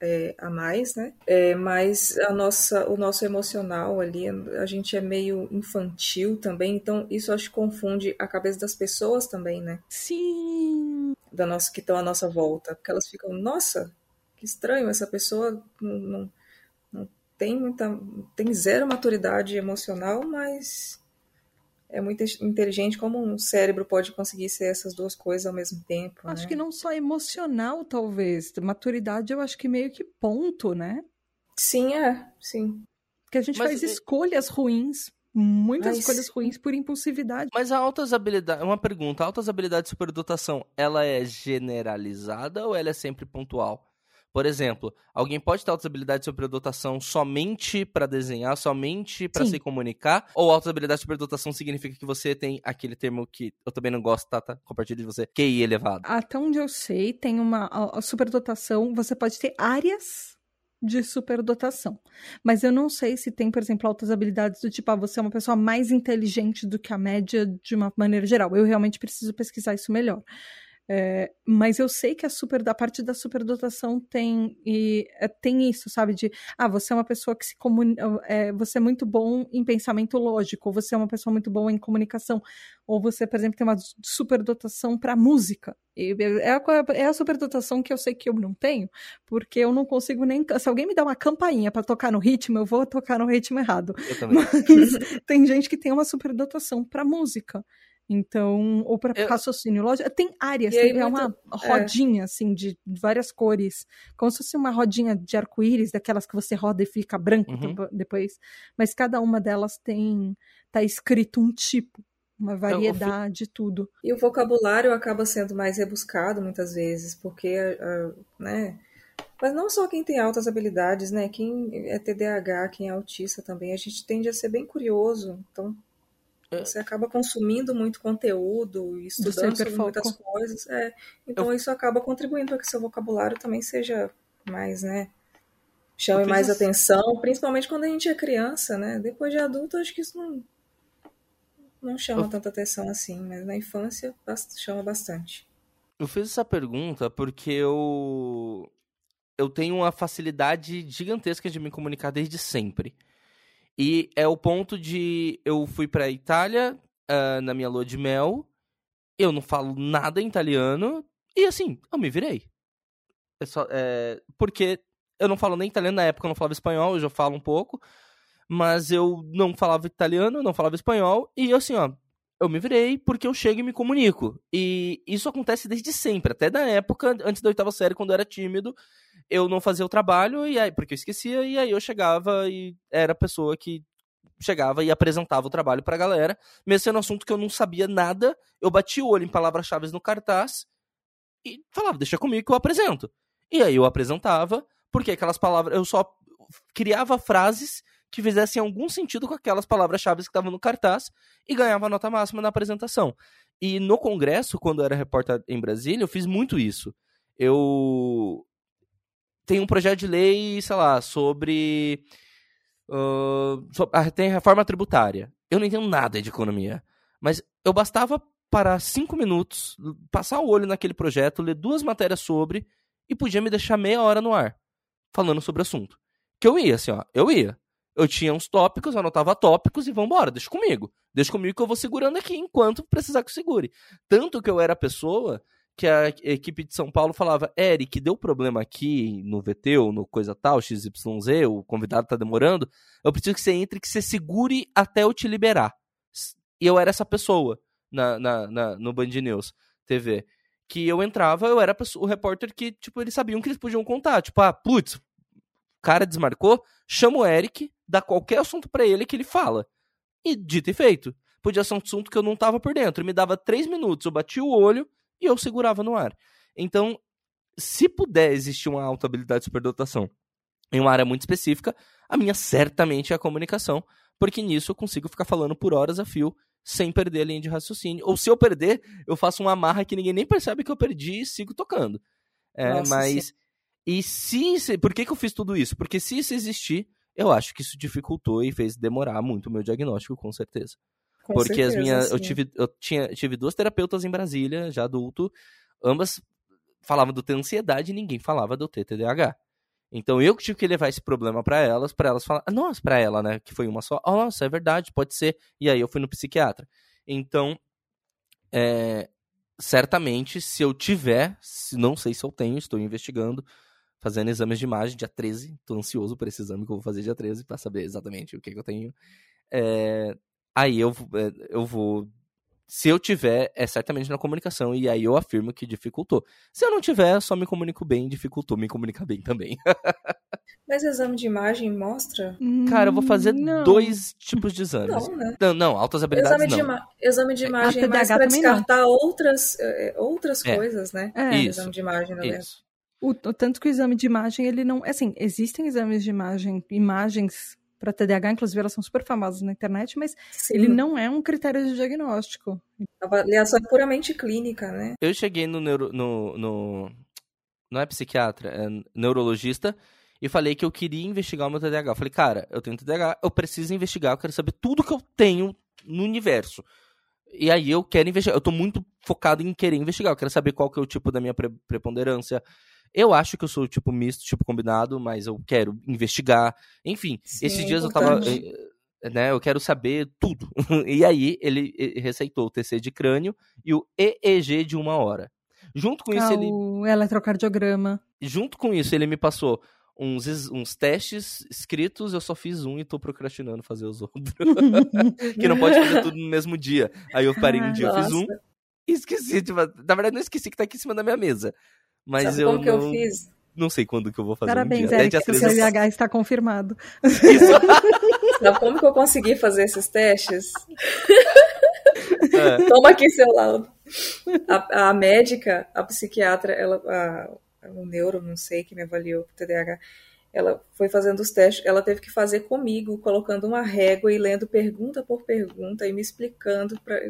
é, a mais, né? É, mas a nossa, o nosso emocional ali, a gente é meio infantil também, então isso acho que confunde a cabeça das pessoas também, né? Sim! Da nossa, que estão à nossa volta, porque elas ficam, nossa, que estranho, essa pessoa não, não tem muita, tem zero maturidade emocional, mas é muito inteligente como um cérebro pode conseguir ser essas duas coisas ao mesmo tempo. Acho né? que não só emocional, talvez. Maturidade, eu acho que meio que ponto, né? Sim, é, sim. Que a gente Mas, faz escolhas ruins muitas escolhas ruins por impulsividade. Mas a altas habilidades, uma pergunta, a altas habilidades de superdotação, ela é generalizada ou ela é sempre pontual? Por exemplo, alguém pode ter altas habilidades de superdotação somente para desenhar, somente para se comunicar? Ou altas habilidades de superdotação significa que você tem aquele termo que eu também não gosto, Tata, tá, compartilho de você, QI elevado? Até onde eu sei, tem uma a superdotação, você pode ter áreas de superdotação. Mas eu não sei se tem, por exemplo, altas habilidades do tipo, ah, você é uma pessoa mais inteligente do que a média de uma maneira geral. Eu realmente preciso pesquisar isso melhor. É, mas eu sei que a super da parte da superdotação tem e é, tem isso, sabe? De ah, você é uma pessoa que se comunica, é, você é muito bom em pensamento lógico, ou você é uma pessoa muito boa em comunicação, ou você, por exemplo, tem uma superdotação para música. E é, a, é a superdotação que eu sei que eu não tenho, porque eu não consigo nem. Se alguém me dá uma campainha para tocar no ritmo, eu vou tocar no ritmo errado. Eu também. *laughs* Mas tem gente que tem uma superdotação para música. Então, ou para eu... raciocínio lógico, tem áreas, tem, é uma é. rodinha, é. assim, de várias cores, como se fosse uma rodinha de arco-íris, daquelas que você roda e fica branco uhum. depois, mas cada uma delas tem, tá escrito um tipo, uma variedade, tudo. E o vocabulário acaba sendo mais rebuscado muitas vezes, porque, né, mas não só quem tem altas habilidades, né, quem é TDAH, quem é autista também, a gente tende a ser bem curioso, então. Você acaba consumindo muito conteúdo, estudando sobre muitas coisas. É. Então Eu... isso acaba contribuindo para que seu vocabulário também seja mais, né? Chame mais atenção, principalmente quando a gente é criança, né? Depois de adulto, acho que isso não, não chama Eu... tanta atenção assim, mas na infância chama bastante. Eu fiz essa pergunta porque eu eu tenho uma facilidade gigantesca de me comunicar desde sempre. E é o ponto de eu fui pra Itália uh, na minha lua de mel, eu não falo nada em italiano, e assim, eu me virei. É só, é, porque eu não falo nem italiano, na época eu não falava espanhol, hoje eu falo um pouco, mas eu não falava italiano, não falava espanhol, e assim, ó, eu me virei porque eu chego e me comunico. E isso acontece desde sempre, até da época, antes da oitava série, quando eu era tímido, eu não fazia o trabalho, e aí, porque eu esquecia, e aí eu chegava e era a pessoa que chegava e apresentava o trabalho pra galera, mesmo sendo um assunto que eu não sabia nada, eu bati o olho em palavras-chave no cartaz e falava, deixa comigo que eu apresento. E aí eu apresentava, porque aquelas palavras, eu só criava frases que fizessem algum sentido com aquelas palavras-chave que estavam no cartaz e ganhava nota máxima na apresentação. E no congresso, quando eu era repórter em Brasília, eu fiz muito isso. Eu tenho um projeto de lei, sei lá, sobre Uh, tem reforma tributária. Eu não entendo nada de economia. Mas eu bastava parar cinco minutos, passar o olho naquele projeto, ler duas matérias sobre e podia me deixar meia hora no ar, falando sobre o assunto. Que eu ia, assim, ó, eu ia. Eu tinha uns tópicos, anotava tópicos e vambora, deixa comigo. Deixa comigo que eu vou segurando aqui enquanto precisar que eu segure. Tanto que eu era a pessoa que a equipe de São Paulo falava: Eric, deu problema aqui no VT ou no coisa tal, XYZ, o convidado tá demorando. Eu preciso que você entre, que você segure até eu te liberar. E eu era essa pessoa na, na, na no Band News TV. Que eu entrava, eu era o repórter que, tipo, eles sabiam que eles podiam contar. Tipo, ah, putz, o cara desmarcou, chama o Eric, dá qualquer assunto para ele que ele fala. E dito e feito. Podia ser um assunto que eu não tava por dentro. Me dava três minutos, eu bati o olho e eu segurava no ar. Então, se puder existir uma alta habilidade de superdotação em uma área muito específica, a minha certamente é a comunicação, porque nisso eu consigo ficar falando por horas a fio sem perder a linha de raciocínio. Ou se eu perder, eu faço uma amarra que ninguém nem percebe que eu perdi e sigo tocando. É, Nossa, mas. Sim. E se. Por que, que eu fiz tudo isso? Porque se isso existir, eu acho que isso dificultou e fez demorar muito o meu diagnóstico, com certeza. Com porque certeza, as minhas. Eu tive, eu tinha, tive duas terapeutas em Brasília, já adulto. Ambas falavam do ter ansiedade e ninguém falava do ter TDAH. Então eu que tive que levar esse problema para elas, para elas falar, nossa, para ela, né, que foi uma só, oh, nossa, é verdade, pode ser. E aí eu fui no psiquiatra. Então, é, certamente, se eu tiver, se, não sei se eu tenho, estou investigando, fazendo exames de imagem dia 13, tô ansioso por esse exame que eu vou fazer dia 13 para saber exatamente o que, que eu tenho. É, aí eu, é, eu vou. Se eu tiver, é certamente na comunicação, e aí eu afirmo que dificultou. Se eu não tiver, só me comunico bem, dificultou me comunicar bem também. *laughs* Mas exame de imagem mostra? Cara, eu vou fazer não. dois tipos de exames. Não, né? Não, não altas habilidades exame não. De exame de imagem é, é mais para descartar outras, é, outras é. coisas, né? É. Isso, exame de imagem, né? Isso. O, tanto que o exame de imagem, ele não. Assim, existem exames de imagem, imagens para TDAH, inclusive elas são super famosas na internet, mas Sim. ele não é um critério de diagnóstico. A avaliação é puramente clínica, né? Eu cheguei no neuro, no, no não é psiquiatra, é neurologista e falei que eu queria investigar o meu TDAH. Eu falei, cara, eu tenho TDAH, eu preciso investigar, eu quero saber tudo que eu tenho no universo. E aí eu quero investigar, eu tô muito focado em querer investigar, eu quero saber qual que é o tipo da minha preponderância, eu acho que eu sou tipo misto, tipo combinado, mas eu quero investigar. Enfim, Sim, esses dias importante. eu tava. Eh, né, eu quero saber tudo. *laughs* e aí ele receitou o TC de crânio e o EEG de uma hora. Junto com isso, ah, ele. O eletrocardiograma. Junto com isso, ele me passou uns, uns testes escritos, eu só fiz um e tô procrastinando fazer os *laughs* outros. *laughs* que não pode fazer tudo no mesmo dia. Aí eu parei um dia, eu fiz um e esqueci. Tipo, na verdade, não esqueci que tá aqui em cima da minha mesa. Mas Sabe eu como não... que eu fiz? Não sei quando que eu vou fazer Parabéns, um dia. Eric, seu CLH está confirmado. *laughs* Sabe como que eu consegui fazer esses testes? É. Toma aqui seu laudo. A, a, médica, a psiquiatra, ela, a, o neuro, não sei, que me avaliou o TDAH, ela foi fazendo os testes, ela teve que fazer comigo, colocando uma régua e lendo pergunta por pergunta e me explicando para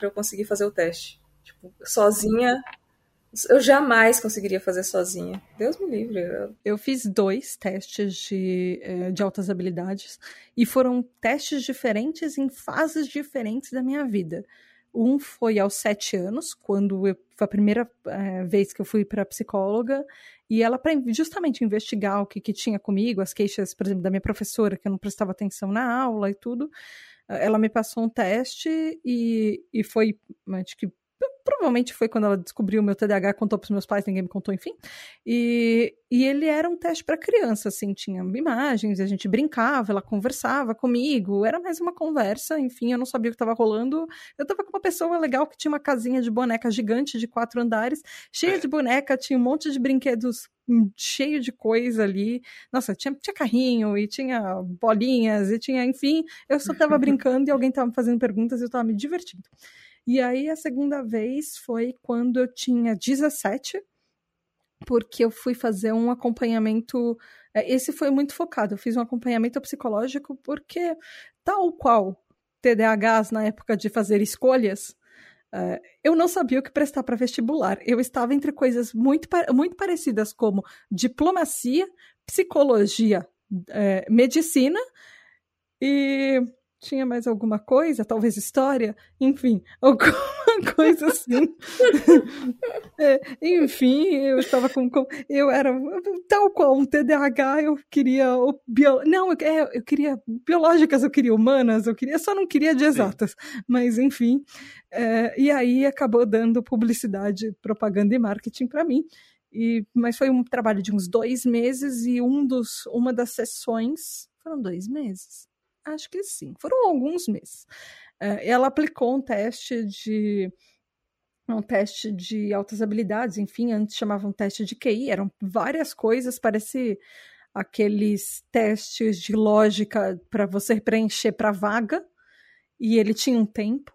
eu conseguir fazer o teste. Tipo, sozinha, eu jamais conseguiria fazer sozinha. Deus me livre. Eu fiz dois testes de, eh, de altas habilidades e foram testes diferentes em fases diferentes da minha vida. Um foi aos sete anos, quando eu, foi a primeira é, vez que eu fui para psicóloga, e ela, para justamente investigar o que, que tinha comigo, as queixas, por exemplo, da minha professora, que eu não prestava atenção na aula e tudo, ela me passou um teste e, e foi, acho que provavelmente foi quando ela descobriu o meu TDAH, contou para os meus pais, ninguém me contou, enfim. E, e ele era um teste para criança, assim, tinha imagens, a gente brincava, ela conversava comigo, era mais uma conversa, enfim, eu não sabia o que estava rolando. Eu estava com uma pessoa legal que tinha uma casinha de boneca gigante de quatro andares, cheia de boneca, tinha um monte de brinquedos hum, cheio de coisa ali. Nossa, tinha, tinha carrinho e tinha bolinhas e tinha, enfim, eu só estava *laughs* brincando e alguém estava fazendo perguntas e eu estava me divertindo. E aí a segunda vez foi quando eu tinha 17, porque eu fui fazer um acompanhamento. É, esse foi muito focado. Eu fiz um acompanhamento psicológico porque, tal qual TDAHs na época de fazer escolhas, é, eu não sabia o que prestar para vestibular. Eu estava entre coisas muito, muito parecidas como diplomacia, psicologia, é, medicina e tinha mais alguma coisa, talvez história, enfim, *laughs* alguma coisa assim. *laughs* é, enfim, eu estava com, com, Eu era tal qual um TDAH, eu queria. O bio, não, eu, é, eu queria biológicas, eu queria humanas, eu queria, só não queria de exatas. Sim. Mas, enfim. É, e aí acabou dando publicidade, propaganda e marketing para mim. E, mas foi um trabalho de uns dois meses e um dos, uma das sessões. Foram dois meses? Acho que sim. Foram alguns meses. Uh, ela aplicou um teste de um teste de altas habilidades, enfim, antes chamavam teste de QI, eram várias coisas, parece aqueles testes de lógica para você preencher para vaga, e ele tinha um tempo.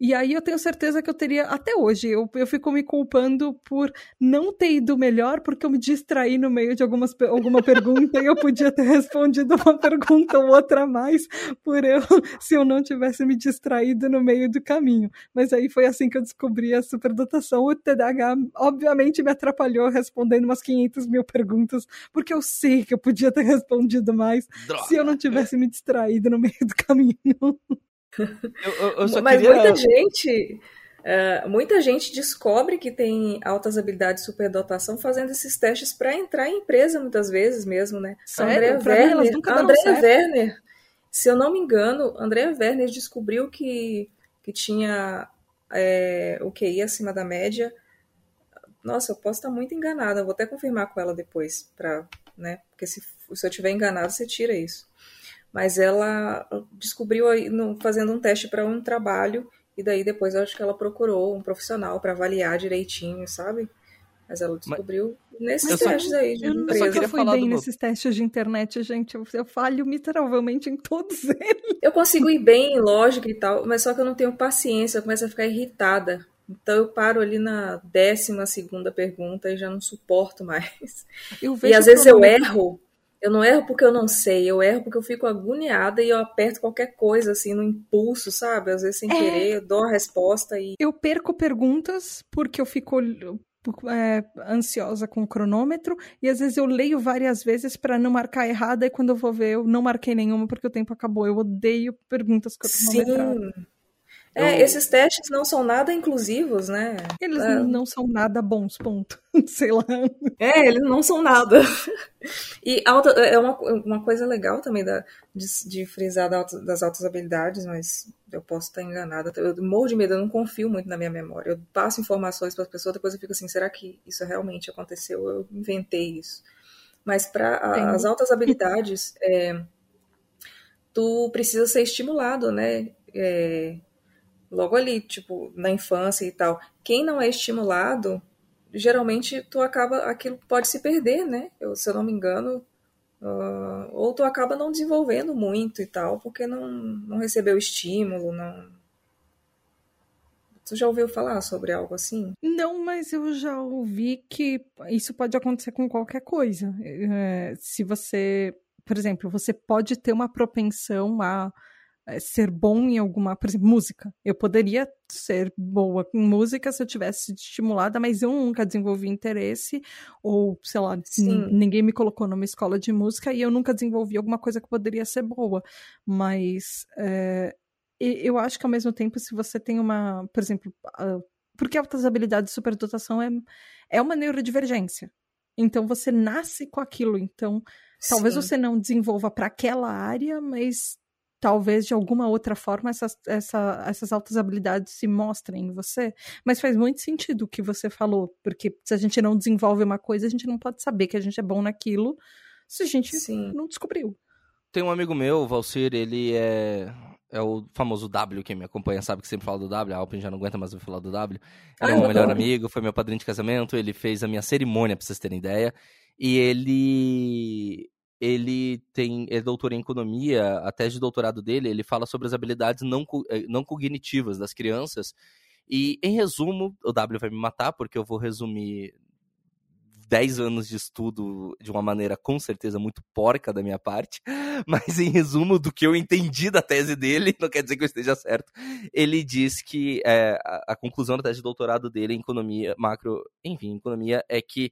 E aí eu tenho certeza que eu teria, até hoje, eu, eu fico me culpando por não ter ido melhor, porque eu me distraí no meio de algumas, alguma pergunta e eu podia ter respondido uma pergunta ou outra a mais por eu, se eu não tivesse me distraído no meio do caminho. Mas aí foi assim que eu descobri a superdotação. O TDAH, obviamente, me atrapalhou respondendo umas 500 mil perguntas, porque eu sei que eu podia ter respondido mais Droga. se eu não tivesse me distraído no meio do caminho. Eu, eu, eu Mas queria... muita gente. Uh, muita gente descobre que tem altas habilidades de superdotação fazendo esses testes para entrar em empresa muitas vezes mesmo, né? Sério? Andrea Werner, Andrea Werner, se eu não me engano, Andrea Werner descobriu que, que tinha é, o QI acima da média. Nossa, eu posso estar muito enganada, vou até confirmar com ela depois, pra, né? Porque se, se eu tiver enganado, você tira isso mas ela descobriu fazendo um teste para um trabalho e daí depois eu acho que ela procurou um profissional para avaliar direitinho, sabe? Mas ela descobriu mas, nesses testes só, aí de eu empresa. Eu só fui bem nesses testes de internet, gente. Eu, eu falho miseravelmente em todos *laughs* eles. Eu consigo ir bem em lógica e tal, mas só que eu não tenho paciência, eu começo a ficar irritada. Então eu paro ali na décima segunda pergunta e já não suporto mais. e às vezes eu erro eu não erro porque eu não sei, eu erro porque eu fico agoniada e eu aperto qualquer coisa, assim, no impulso, sabe? Às vezes sem é... querer, eu dou a resposta e. Eu perco perguntas porque eu fico é, ansiosa com o cronômetro e às vezes eu leio várias vezes para não marcar errada e quando eu vou ver eu não marquei nenhuma porque o tempo acabou. Eu odeio perguntas cronometradas. Sim. É, eu... esses testes não são nada inclusivos, né? Eles é. não são nada bons, ponto. *laughs* Sei lá. É, eles não são nada. E alta, é uma, uma coisa legal também da, de, de frisar da alta, das altas habilidades, mas eu posso estar enganada. Eu morro de medo, eu não confio muito na minha memória. Eu passo informações para as pessoas, depois eu fico assim, será que isso realmente aconteceu? Eu inventei isso. Mas para as altas habilidades, é, tu precisa ser estimulado, né? É, logo ali, tipo, na infância e tal. Quem não é estimulado, geralmente tu acaba, aquilo pode se perder, né? Eu, se eu não me engano, uh, ou tu acaba não desenvolvendo muito e tal, porque não, não recebeu estímulo, não. Tu já ouviu falar sobre algo assim? Não, mas eu já ouvi que isso pode acontecer com qualquer coisa. É, se você, por exemplo, você pode ter uma propensão a ser bom em alguma, por exemplo, música. Eu poderia ser boa em música se eu tivesse estimulada, mas eu nunca desenvolvi interesse, ou sei lá, ninguém me colocou numa escola de música e eu nunca desenvolvi alguma coisa que poderia ser boa. Mas é, eu acho que ao mesmo tempo, se você tem uma, por exemplo, porque altas habilidades de superdotação é, é uma neurodivergência. Então você nasce com aquilo. Então, talvez Sim. você não desenvolva para aquela área, mas talvez de alguma outra forma essas, essa, essas altas habilidades se mostrem em você. Mas faz muito sentido o que você falou, porque se a gente não desenvolve uma coisa, a gente não pode saber que a gente é bom naquilo se a gente Sim. não descobriu. Tem um amigo meu, o Valcir, ele é é o famoso W, quem me acompanha sabe que sempre fala do W, a Alpin já não aguenta mais falar do W. Ele é meu melhor amigo, foi meu padrinho de casamento, ele fez a minha cerimônia, pra vocês terem ideia. E ele ele tem é doutor em economia, a tese de doutorado dele, ele fala sobre as habilidades não, eh, não cognitivas das crianças. E, em resumo, o W vai me matar, porque eu vou resumir 10 anos de estudo de uma maneira com certeza muito porca da minha parte, *laughs* mas em resumo do que eu entendi da tese dele, *laughs* não quer dizer que eu esteja certo, ele diz que é, a, a, conclusão da tese de doutorado dele em economia macro, enfim, economia, é que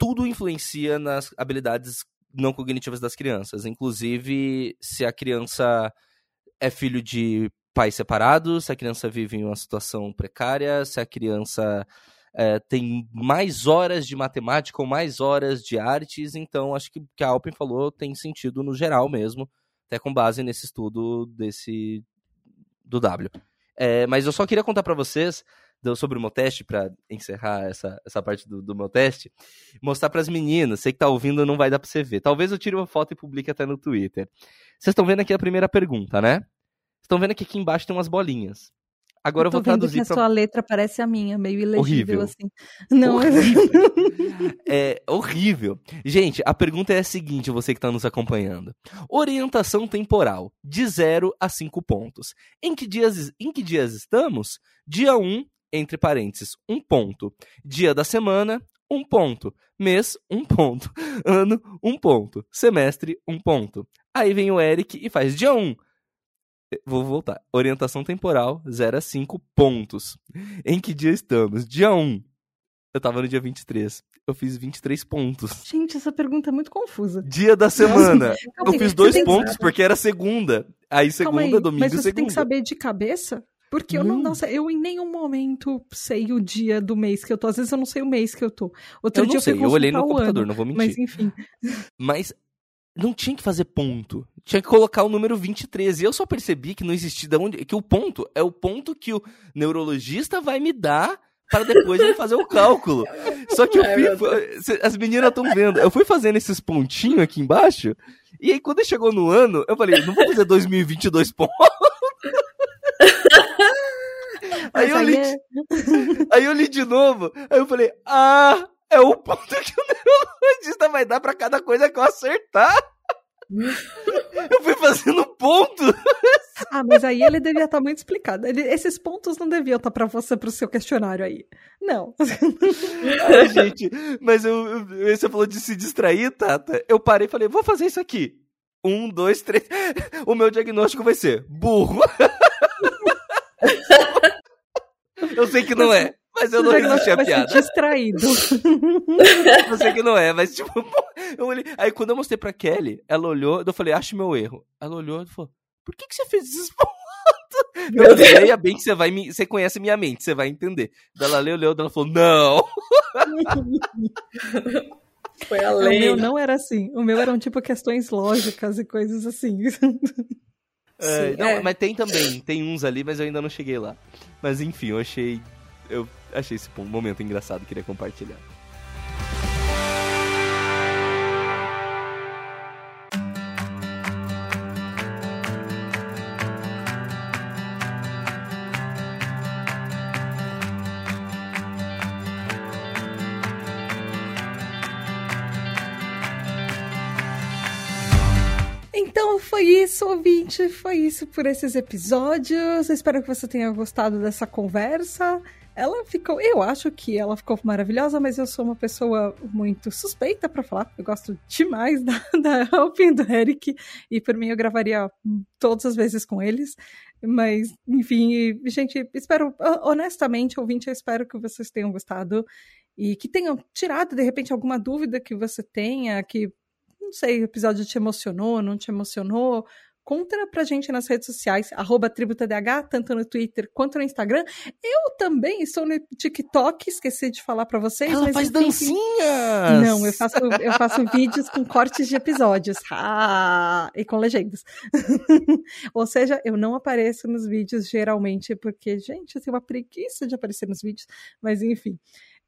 tudo influencia nas habilidades não cognitivas das crianças, inclusive se a criança é filho de pais separados, se a criança vive em uma situação precária, se a criança é, tem mais horas de matemática ou mais horas de artes, então acho que o que a Alpen falou tem sentido no geral mesmo, até com base nesse estudo desse do W. É, mas eu só queria contar para vocês sobre o meu teste, para encerrar essa, essa parte do, do meu teste, mostrar para as meninas, sei que tá ouvindo, não vai dar para você ver. Talvez eu tire uma foto e publique até no Twitter. Vocês estão vendo aqui a primeira pergunta, né? Estão vendo que aqui embaixo tem umas bolinhas. Agora eu, eu vou traduzir. Que a pra... sua letra parece a minha, meio ilegível horrível. assim. Não, é horrível. *laughs* é horrível. Gente, a pergunta é a seguinte, você que está nos acompanhando. Orientação temporal, de 0 a 5 pontos. Em que, dias, em que dias estamos? Dia 1, um, entre parênteses, 1 um ponto. Dia da semana, 1 um ponto. Mês, 1 um ponto. *laughs* Ano, 1 um ponto. Semestre, 1 um ponto. Aí vem o Eric e faz dia 1. Um, Vou voltar. Orientação temporal, 0 a 5 pontos. Em que dia estamos? Dia 1. Eu tava no dia 23. Eu fiz 23 pontos. Gente, essa pergunta é muito confusa. Dia da semana. *laughs* eu fiz dois pontos porque era segunda. Aí segunda, aí, domingo mas você segunda. tem que saber de cabeça? Porque eu não, não sei, eu em nenhum momento sei o dia do mês que eu tô. Às vezes eu não sei o mês que eu tô. Outro eu dia não sei, eu, eu olhei no computador, ano, não vou mentir. Mas enfim. Mas não tinha que fazer ponto. Tinha que colocar o número 23. E eu só percebi que não existia. Onde, que o ponto é o ponto que o neurologista vai me dar para depois ele fazer o cálculo. Só que eu *laughs* fui. As meninas estão vendo. Eu fui fazendo esses pontinhos aqui embaixo. E aí, quando chegou no ano, eu falei, não vou fazer 2022 pontos. Aí, eu li, é... *laughs* aí eu li de novo. Aí eu falei, ah, é o ponto que o *laughs* neurologista vai dar para cada coisa que eu acertar. *laughs* eu fui fazendo ponto. Ah, mas aí ele devia estar muito explicado. Ele, esses pontos não deviam estar para você, para o seu questionário aí. Não. Ai, gente, mas eu, eu, você falou de se distrair, Tata. Eu parei e falei, vou fazer isso aqui. Um, dois, três. O meu diagnóstico vai ser burro. Eu sei que não é. Mas eu não resisti a piada. Ser distraído. *laughs* eu sei que não é, mas tipo, eu olhei. Aí quando eu mostrei pra Kelly, ela olhou, eu falei, acho meu erro. Ela olhou e falou, por que, que você fez esses pontos? Eu leia bem que você vai me. Você conhece minha mente, você vai entender. Ela leu, leu, ela falou, não! Foi além. O meu não era assim. O meu eram tipo questões lógicas e coisas assim. *laughs* É, não, é. Mas tem também, tem uns ali, mas eu ainda não cheguei lá. Mas enfim, eu achei eu achei esse momento engraçado, queria compartilhar. Isso, ouvinte. Foi isso por esses episódios. espero que você tenha gostado dessa conversa. Ela ficou, eu acho que ela ficou maravilhosa, mas eu sou uma pessoa muito suspeita para falar. Eu gosto demais *laughs* da, da Alpin do Eric e por mim eu gravaria todas as vezes com eles. Mas, enfim, gente, espero, honestamente, ouvinte, eu espero que vocês tenham gostado e que tenham tirado, de repente, alguma dúvida que você tenha, que, não sei, o episódio te emocionou, não te emocionou, conta pra gente nas redes sociais, arroba TribuTDH, tanto no Twitter quanto no Instagram. Eu também estou no TikTok, esqueci de falar para vocês. Ela mas faz dancinhas! Não, eu faço, eu faço vídeos com cortes de episódios. Ah, e com legendas. *laughs* Ou seja, eu não apareço nos vídeos geralmente, porque, gente, eu tenho uma preguiça de aparecer nos vídeos, mas enfim.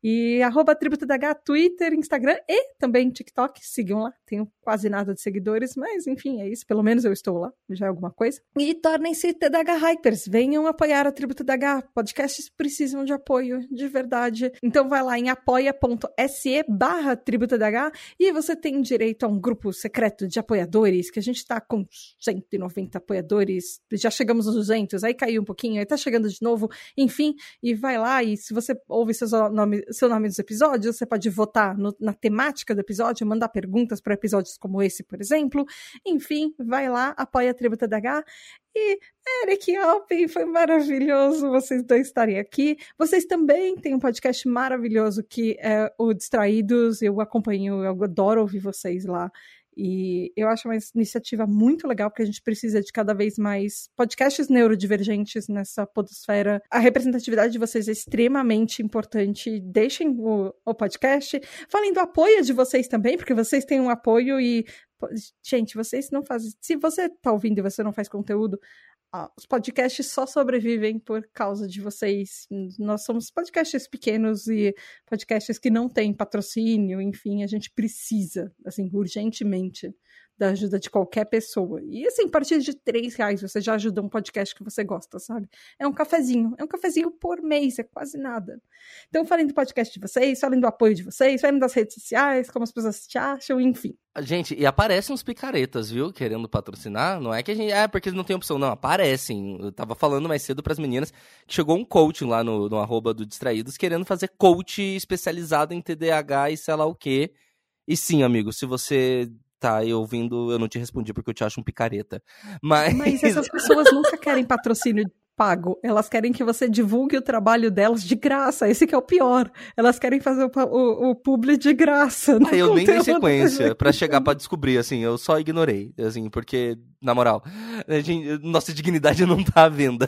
E arroba Twitter, Instagram e também TikTok. Sigam lá. Tenho quase nada de seguidores, mas enfim, é isso. Pelo menos eu estou lá, já é alguma coisa. E tornem-se TDH Hypers. Venham apoiar a Tributo. Podcasts precisam de apoio, de verdade. Então vai lá em apoia.se barra Tributo e você tem direito a um grupo secreto de apoiadores, que a gente está com 190 apoiadores. Já chegamos aos 200, aí caiu um pouquinho, aí tá chegando de novo. Enfim, e vai lá e se você ouve seus nomes seu nome dos episódios, você pode votar no, na temática do episódio, mandar perguntas para episódios como esse, por exemplo. Enfim, vai lá, apoia a Tributa DH. E Eric Alpin, foi maravilhoso vocês dois estarem aqui. Vocês também têm um podcast maravilhoso que é o Distraídos. Eu acompanho, eu adoro ouvir vocês lá. E eu acho uma iniciativa muito legal, porque a gente precisa de cada vez mais podcasts neurodivergentes nessa podosfera. A representatividade de vocês é extremamente importante. Deixem o, o podcast. Falem do apoio de vocês também, porque vocês têm um apoio e. Gente, vocês não fazem. Se você tá ouvindo e você não faz conteúdo, os podcasts só sobrevivem por causa de vocês. Nós somos podcasts pequenos e podcasts que não têm patrocínio, enfim, a gente precisa, assim, urgentemente da ajuda de qualquer pessoa. E assim, a partir de três reais você já ajuda um podcast que você gosta, sabe? É um cafezinho. É um cafezinho por mês, é quase nada. Então, falem do podcast de vocês, falem do apoio de vocês, falem das redes sociais, como as pessoas te acham, enfim. Gente, e aparecem uns picaretas, viu? Querendo patrocinar. Não é que a gente. É porque não tem opção. Não, aparecem. Eu tava falando mais cedo pras meninas que chegou um coach lá no, no arroba do Distraídos querendo fazer coach especializado em TDAH e sei lá o quê. E sim, amigo, se você tá aí ouvindo, eu não te respondi porque eu te acho um picareta. Mas, Mas essas *laughs* pessoas nunca querem patrocínio pago. Elas querem que você divulgue o trabalho delas de graça. Esse que é o pior. Elas querem fazer o, o, o publi de graça. Ah, eu nem dei sequência para chegar para descobrir, assim, eu só ignorei, assim, porque, na moral, gente, nossa dignidade não tá à venda.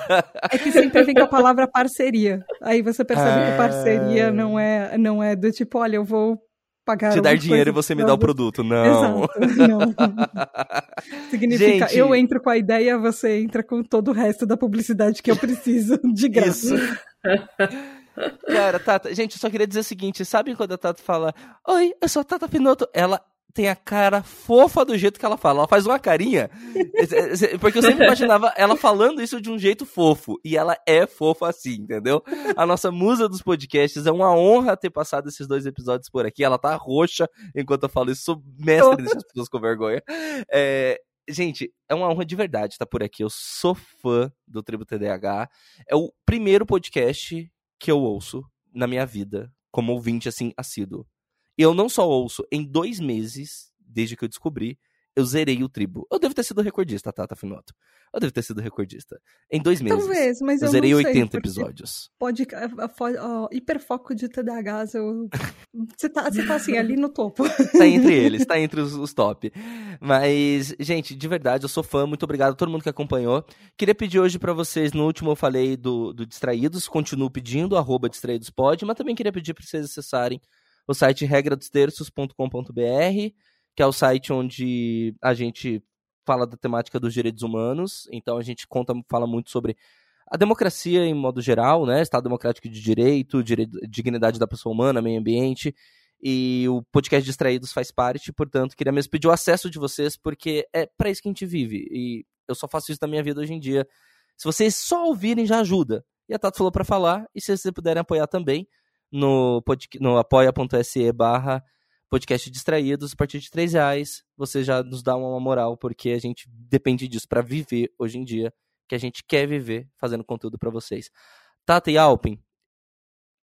É que sempre vem com a palavra parceria. Aí você percebe ah... que parceria não é, não é do tipo, olha, eu vou pagar Te dar dinheiro e você me dá o produto. Não. Exato, não. *laughs* Significa, Gente... eu entro com a ideia, você entra com todo o resto da publicidade que eu preciso, *laughs* de graça. Isso. Cara, Tata, gente, eu só queria dizer o seguinte: sabe quando a Tata fala, Oi, eu sou a Tata Pinoto? Ela tem a cara fofa do jeito que ela fala. Ela faz uma carinha. Porque eu sempre *laughs* imaginava ela falando isso de um jeito fofo. E ela é fofa assim, entendeu? A nossa musa dos podcasts. É uma honra ter passado esses dois episódios por aqui. Ela tá roxa enquanto eu falo isso. Sou mestre deixar as *laughs* pessoas com vergonha. É, gente, é uma honra de verdade estar por aqui. Eu sou fã do Tribo TDAH. É o primeiro podcast que eu ouço na minha vida, como ouvinte, assim, assíduo. Eu não só ouço, em dois meses, desde que eu descobri, eu zerei o tribo. Eu devo ter sido recordista, Tata Finoto. Eu devo ter sido recordista. Em dois meses. Talvez, mas eu, eu zerei não 80 episódios. Pode. Uh, hiperfoco de TDAH, eu... *laughs* você, tá, você tá assim, ali no topo. *laughs* Tá entre eles, tá entre os, os, top. Mas, gente, de verdade, eu sou fã. Muito obrigado a todo mundo que acompanhou. Queria pedir hoje para vocês, no último eu falei do, do Distraídos, continuo pedindo, arroba distraídospod, mas também queria pedir para vocês acessarem o site regradostterços.com.br, que é o site onde a gente fala da temática dos direitos humanos. Então a gente conta, fala muito sobre a democracia em modo geral, né? Estado democrático de direito, direito, dignidade da pessoa humana, meio ambiente. E o podcast Distraídos faz parte, portanto, queria mesmo pedir o acesso de vocês, porque é para isso que a gente vive. E eu só faço isso na minha vida hoje em dia. Se vocês só ouvirem, já ajuda. E a Tato falou para falar, e se vocês puderem apoiar também, no, no apoia.se barra podcast distraídos, a partir de três reais, você já nos dá uma moral, porque a gente depende disso para viver hoje em dia, que a gente quer viver fazendo conteúdo para vocês. Tata e Alpin,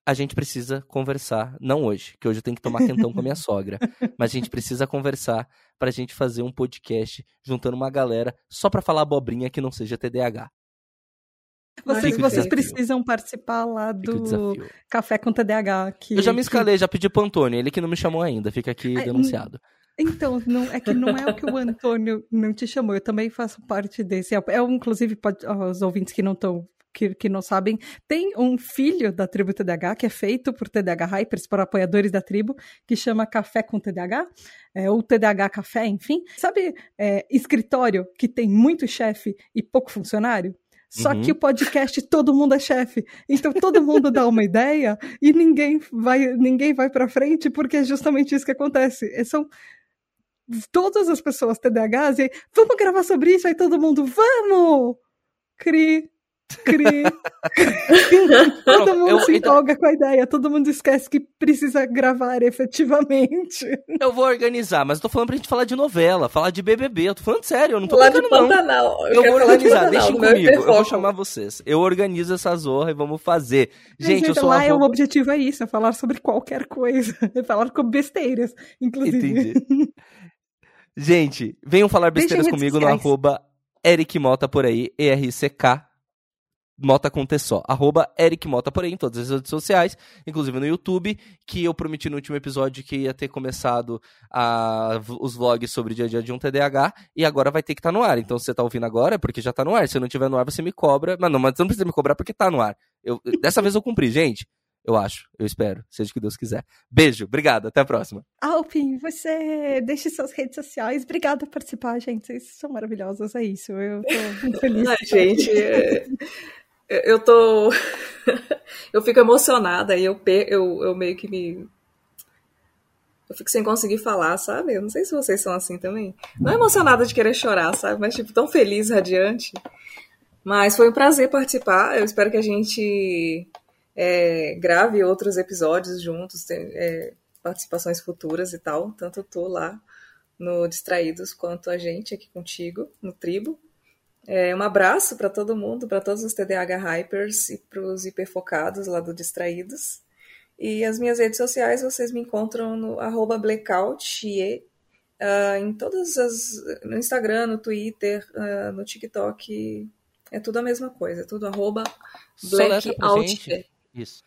a gente precisa conversar, não hoje, que hoje eu tenho que tomar quentão com a minha *laughs* sogra, mas a gente precisa conversar pra gente fazer um podcast juntando uma galera só pra falar abobrinha que não seja TDAH. Vocês, vocês precisam participar lá do Café com TDAH. Que, eu já me escalei, que... já pedi pro Antônio, ele que não me chamou ainda, fica aqui denunciado. Então, não, é que não é o que o Antônio não te chamou, eu também faço parte desse. É, é inclusive, pode, os ouvintes que não estão que, que, não sabem, tem um filho da tribo TDH, que é feito por TDH Hypers, por apoiadores da tribo, que chama Café com TDH, é, ou TDH Café, enfim. Sabe é, escritório que tem muito chefe e pouco funcionário? Só uhum. que o podcast todo mundo é chefe. Então todo mundo dá uma ideia e ninguém vai ninguém vai para frente porque é justamente isso que acontece. É, são todas as pessoas TDAHs e vamos gravar sobre isso aí todo mundo vamos. Cri Cri. todo mundo eu, se então empolga então... com a ideia, todo mundo esquece que precisa gravar efetivamente. Eu vou organizar, mas eu tô falando pra gente falar de novela, falar de BBB, eu tô falando sério, eu não tô Falar de Pantanal. Eu, eu vou organizar, deixem comigo, eu vou chamar vocês. Eu organizo essa zorra e vamos fazer. Gente, gente eu sou lá é o objetivo é isso, é falar sobre qualquer coisa, *laughs* é falar com besteiras, inclusive. Entendi. gente, venham falar besteiras comigo no arroba Eric Mota por aí, E-R-C-K Mota com T só. Arroba Eric Mota, porém, em todas as redes sociais, inclusive no YouTube, que eu prometi no último episódio que ia ter começado a, os vlogs sobre o dia a dia de um TDAH, e agora vai ter que estar tá no ar. Então, se você está ouvindo agora, é porque já está no ar. Se não estiver no ar, você me cobra. Mas não, mas você não precisa me cobrar porque está no ar. Eu, dessa vez eu cumpri, gente. Eu acho, eu espero, seja o que Deus quiser. Beijo, obrigado, até a próxima. Alpin, você deixe suas redes sociais. Obrigada por participar, gente. Vocês são maravilhosos, é isso. Eu tô muito feliz. Ai, gente, é eu tô. *laughs* eu fico emocionada e eu, eu, eu meio que me. Eu fico sem conseguir falar, sabe? Eu não sei se vocês são assim também. Não é emocionada de querer chorar, sabe? Mas, tipo, tão feliz, radiante. Mas foi um prazer participar. Eu espero que a gente é, grave outros episódios juntos, é, participações futuras e tal. Tanto eu tô lá no Distraídos quanto a gente aqui contigo, no Tribo. É, um abraço para todo mundo, para todos os TDAH Hypers e para os hiperfocados lá do Distraídos. E as minhas redes sociais vocês me encontram no arroba blackout uh, em todas as. no Instagram, no Twitter, uh, no TikTok. É tudo a mesma coisa, é tudo arroba blackout. Isso.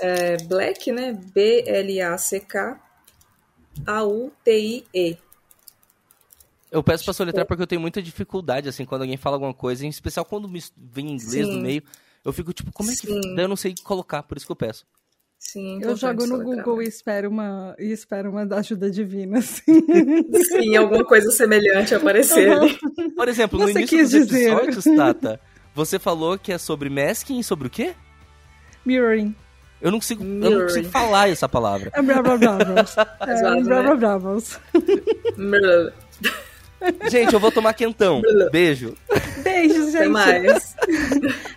É, black, né? B-L-A-C-K A-U-T-I-E. Eu peço pra soletrar porque eu tenho muita dificuldade, assim, quando alguém fala alguma coisa, em especial quando vem inglês Sim. no meio, eu fico tipo, como é que. Sim. Eu não sei colocar, por isso que eu peço. Sim, eu jogo no Google né? e espero uma e espero uma ajuda divina, *laughs* assim. Sim, alguma coisa semelhante aparecer uhum. ali. Por exemplo, você no início dos dizer. episódios, Tata, você falou que é sobre masking e sobre o quê? Mirroring. Eu não consigo, eu não consigo falar essa palavra. É blá blá blá. É blá blá *laughs* blá. Gente, eu vou tomar quentão. Beijo. Beijo, gente. Até mais.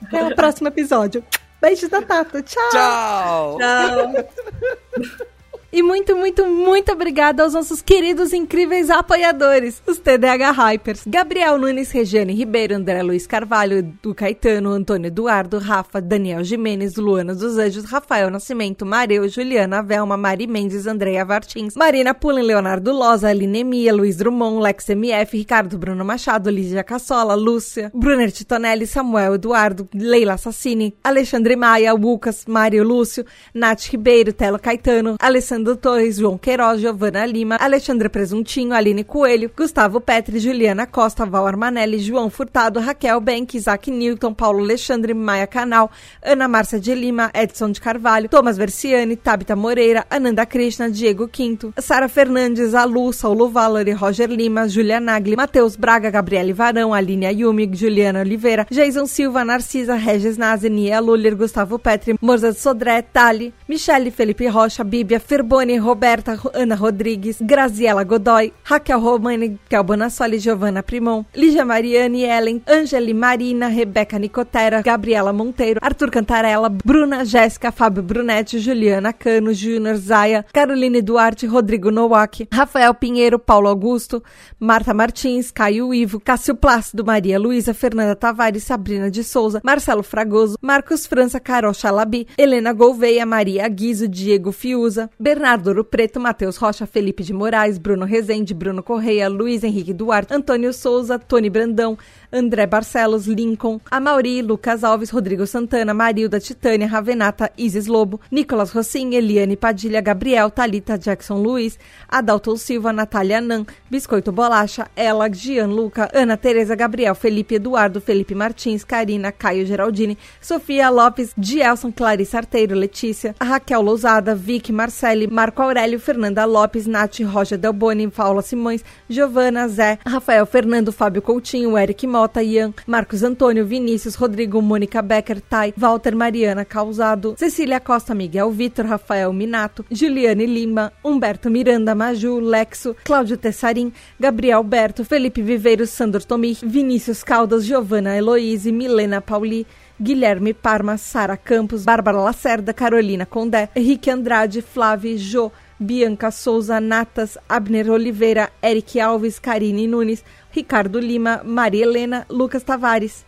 Até o próximo episódio. Beijos da Tata. Tchau. Tchau. Tchau. *laughs* E muito, muito, muito obrigada aos nossos queridos incríveis apoiadores, os TDH Hypers, Gabriel Nunes, Regiane Ribeiro, André Luiz Carvalho, do Caetano, Antônio Eduardo, Rafa, Daniel Jimenez, Luana dos Anjos, Rafael Nascimento, Mareu, Juliana Velma, Mari Mendes, Andréia Vartins, Marina Pullen, Leonardo Loza, Aline Emia, Luiz Drummond, Lex MF, Ricardo Bruno Machado, Lígia Cassola, Lúcia, Brunner Titonelli, Samuel Eduardo, Leila Assassini, Alexandre Maia, Lucas, Mário Lúcio, Nath Ribeiro, Telo Caetano, Alessandro Fernando Torres, João Queiroz, Giovana Lima, Alexandre Presuntinho, Aline Coelho, Gustavo Petri, Juliana Costa, Val Armanelli, João Furtado, Raquel Benck, Isaac Newton, Paulo Alexandre, Maia Canal, Ana Márcia de Lima, Edson de Carvalho, Thomas Versiani, Tabita Moreira, Ananda Krishna, Diego Quinto, Sara Fernandes, Alu, Saulo Valori, Roger Lima, Julia Nagli, Matheus Braga, Gabriele Varão, Aline Ayumi, Juliana Oliveira, Jason Silva, Narcisa, Regis Nazi, Nia Luller, Gustavo Petri, Morza Sodré, Tali, Michele Felipe Rocha, Bíblia, Ferbo Boni, Roberta, Ana Rodrigues, Graziela Godoy, Raquel Romani, Kel Bonassoli, Giovanna Primon, Lígia Mariane, Ellen, Angeli Marina, Rebeca Nicotera, Gabriela Monteiro, Arthur Cantarella, Bruna, Jéssica, Fábio Brunetti, Juliana Cano, Júnior Zaia, Caroline Duarte, Rodrigo Nowak, Rafael Pinheiro, Paulo Augusto, Marta Martins, Caio Ivo, Cássio Plácido, Maria Luísa, Fernanda Tavares, Sabrina de Souza, Marcelo Fragoso, Marcos França, Carol Chalabi, Helena Gouveia, Maria Guizo, Diego Fiuza, Ber Bernardo Ouro Preto, Matheus Rocha, Felipe de Moraes, Bruno Rezende, Bruno Correia, Luiz Henrique Duarte, Antônio Souza, Tony Brandão, André Barcelos, Lincoln, Amauri, Lucas Alves, Rodrigo Santana, Marilda, Titânia, Ravenata, Isis Lobo, Nicolas Rossim, Eliane Padilha, Gabriel, Talita, Jackson Luiz, Adalto Silva, Natália Nan, Biscoito Bolacha, Ela, Gianluca, Ana Tereza, Gabriel, Felipe Eduardo, Felipe Martins, Karina, Caio Geraldini, Sofia Lopes, Gielson, Clarice Arteiro, Letícia, Raquel Lousada, Vicky, Marcele, Marco Aurélio, Fernanda Lopes, Nath, Roger Delboni, Paula Simões, Giovana, Zé, Rafael Fernando, Fábio Coutinho, Eric Mota, Ian, Marcos Antônio, Vinícius, Rodrigo, Mônica Becker, Tai, Walter Mariana Causado, Cecília Costa, Miguel Vitor, Rafael Minato, Juliane Lima, Humberto Miranda, Maju, Lexo, Cláudio Tessarim, Gabriel Berto, Felipe Viveiros, Sandor Tomi, Vinícius Caldas, Giovana Heloise, Milena Pauli, Guilherme Parma, Sara Campos, Bárbara Lacerda, Carolina Condé, Henrique Andrade, Flávio Jô, Bianca Souza, Natas, Abner Oliveira, Eric Alves, Karine Nunes, Ricardo Lima, Maria Helena, Lucas Tavares.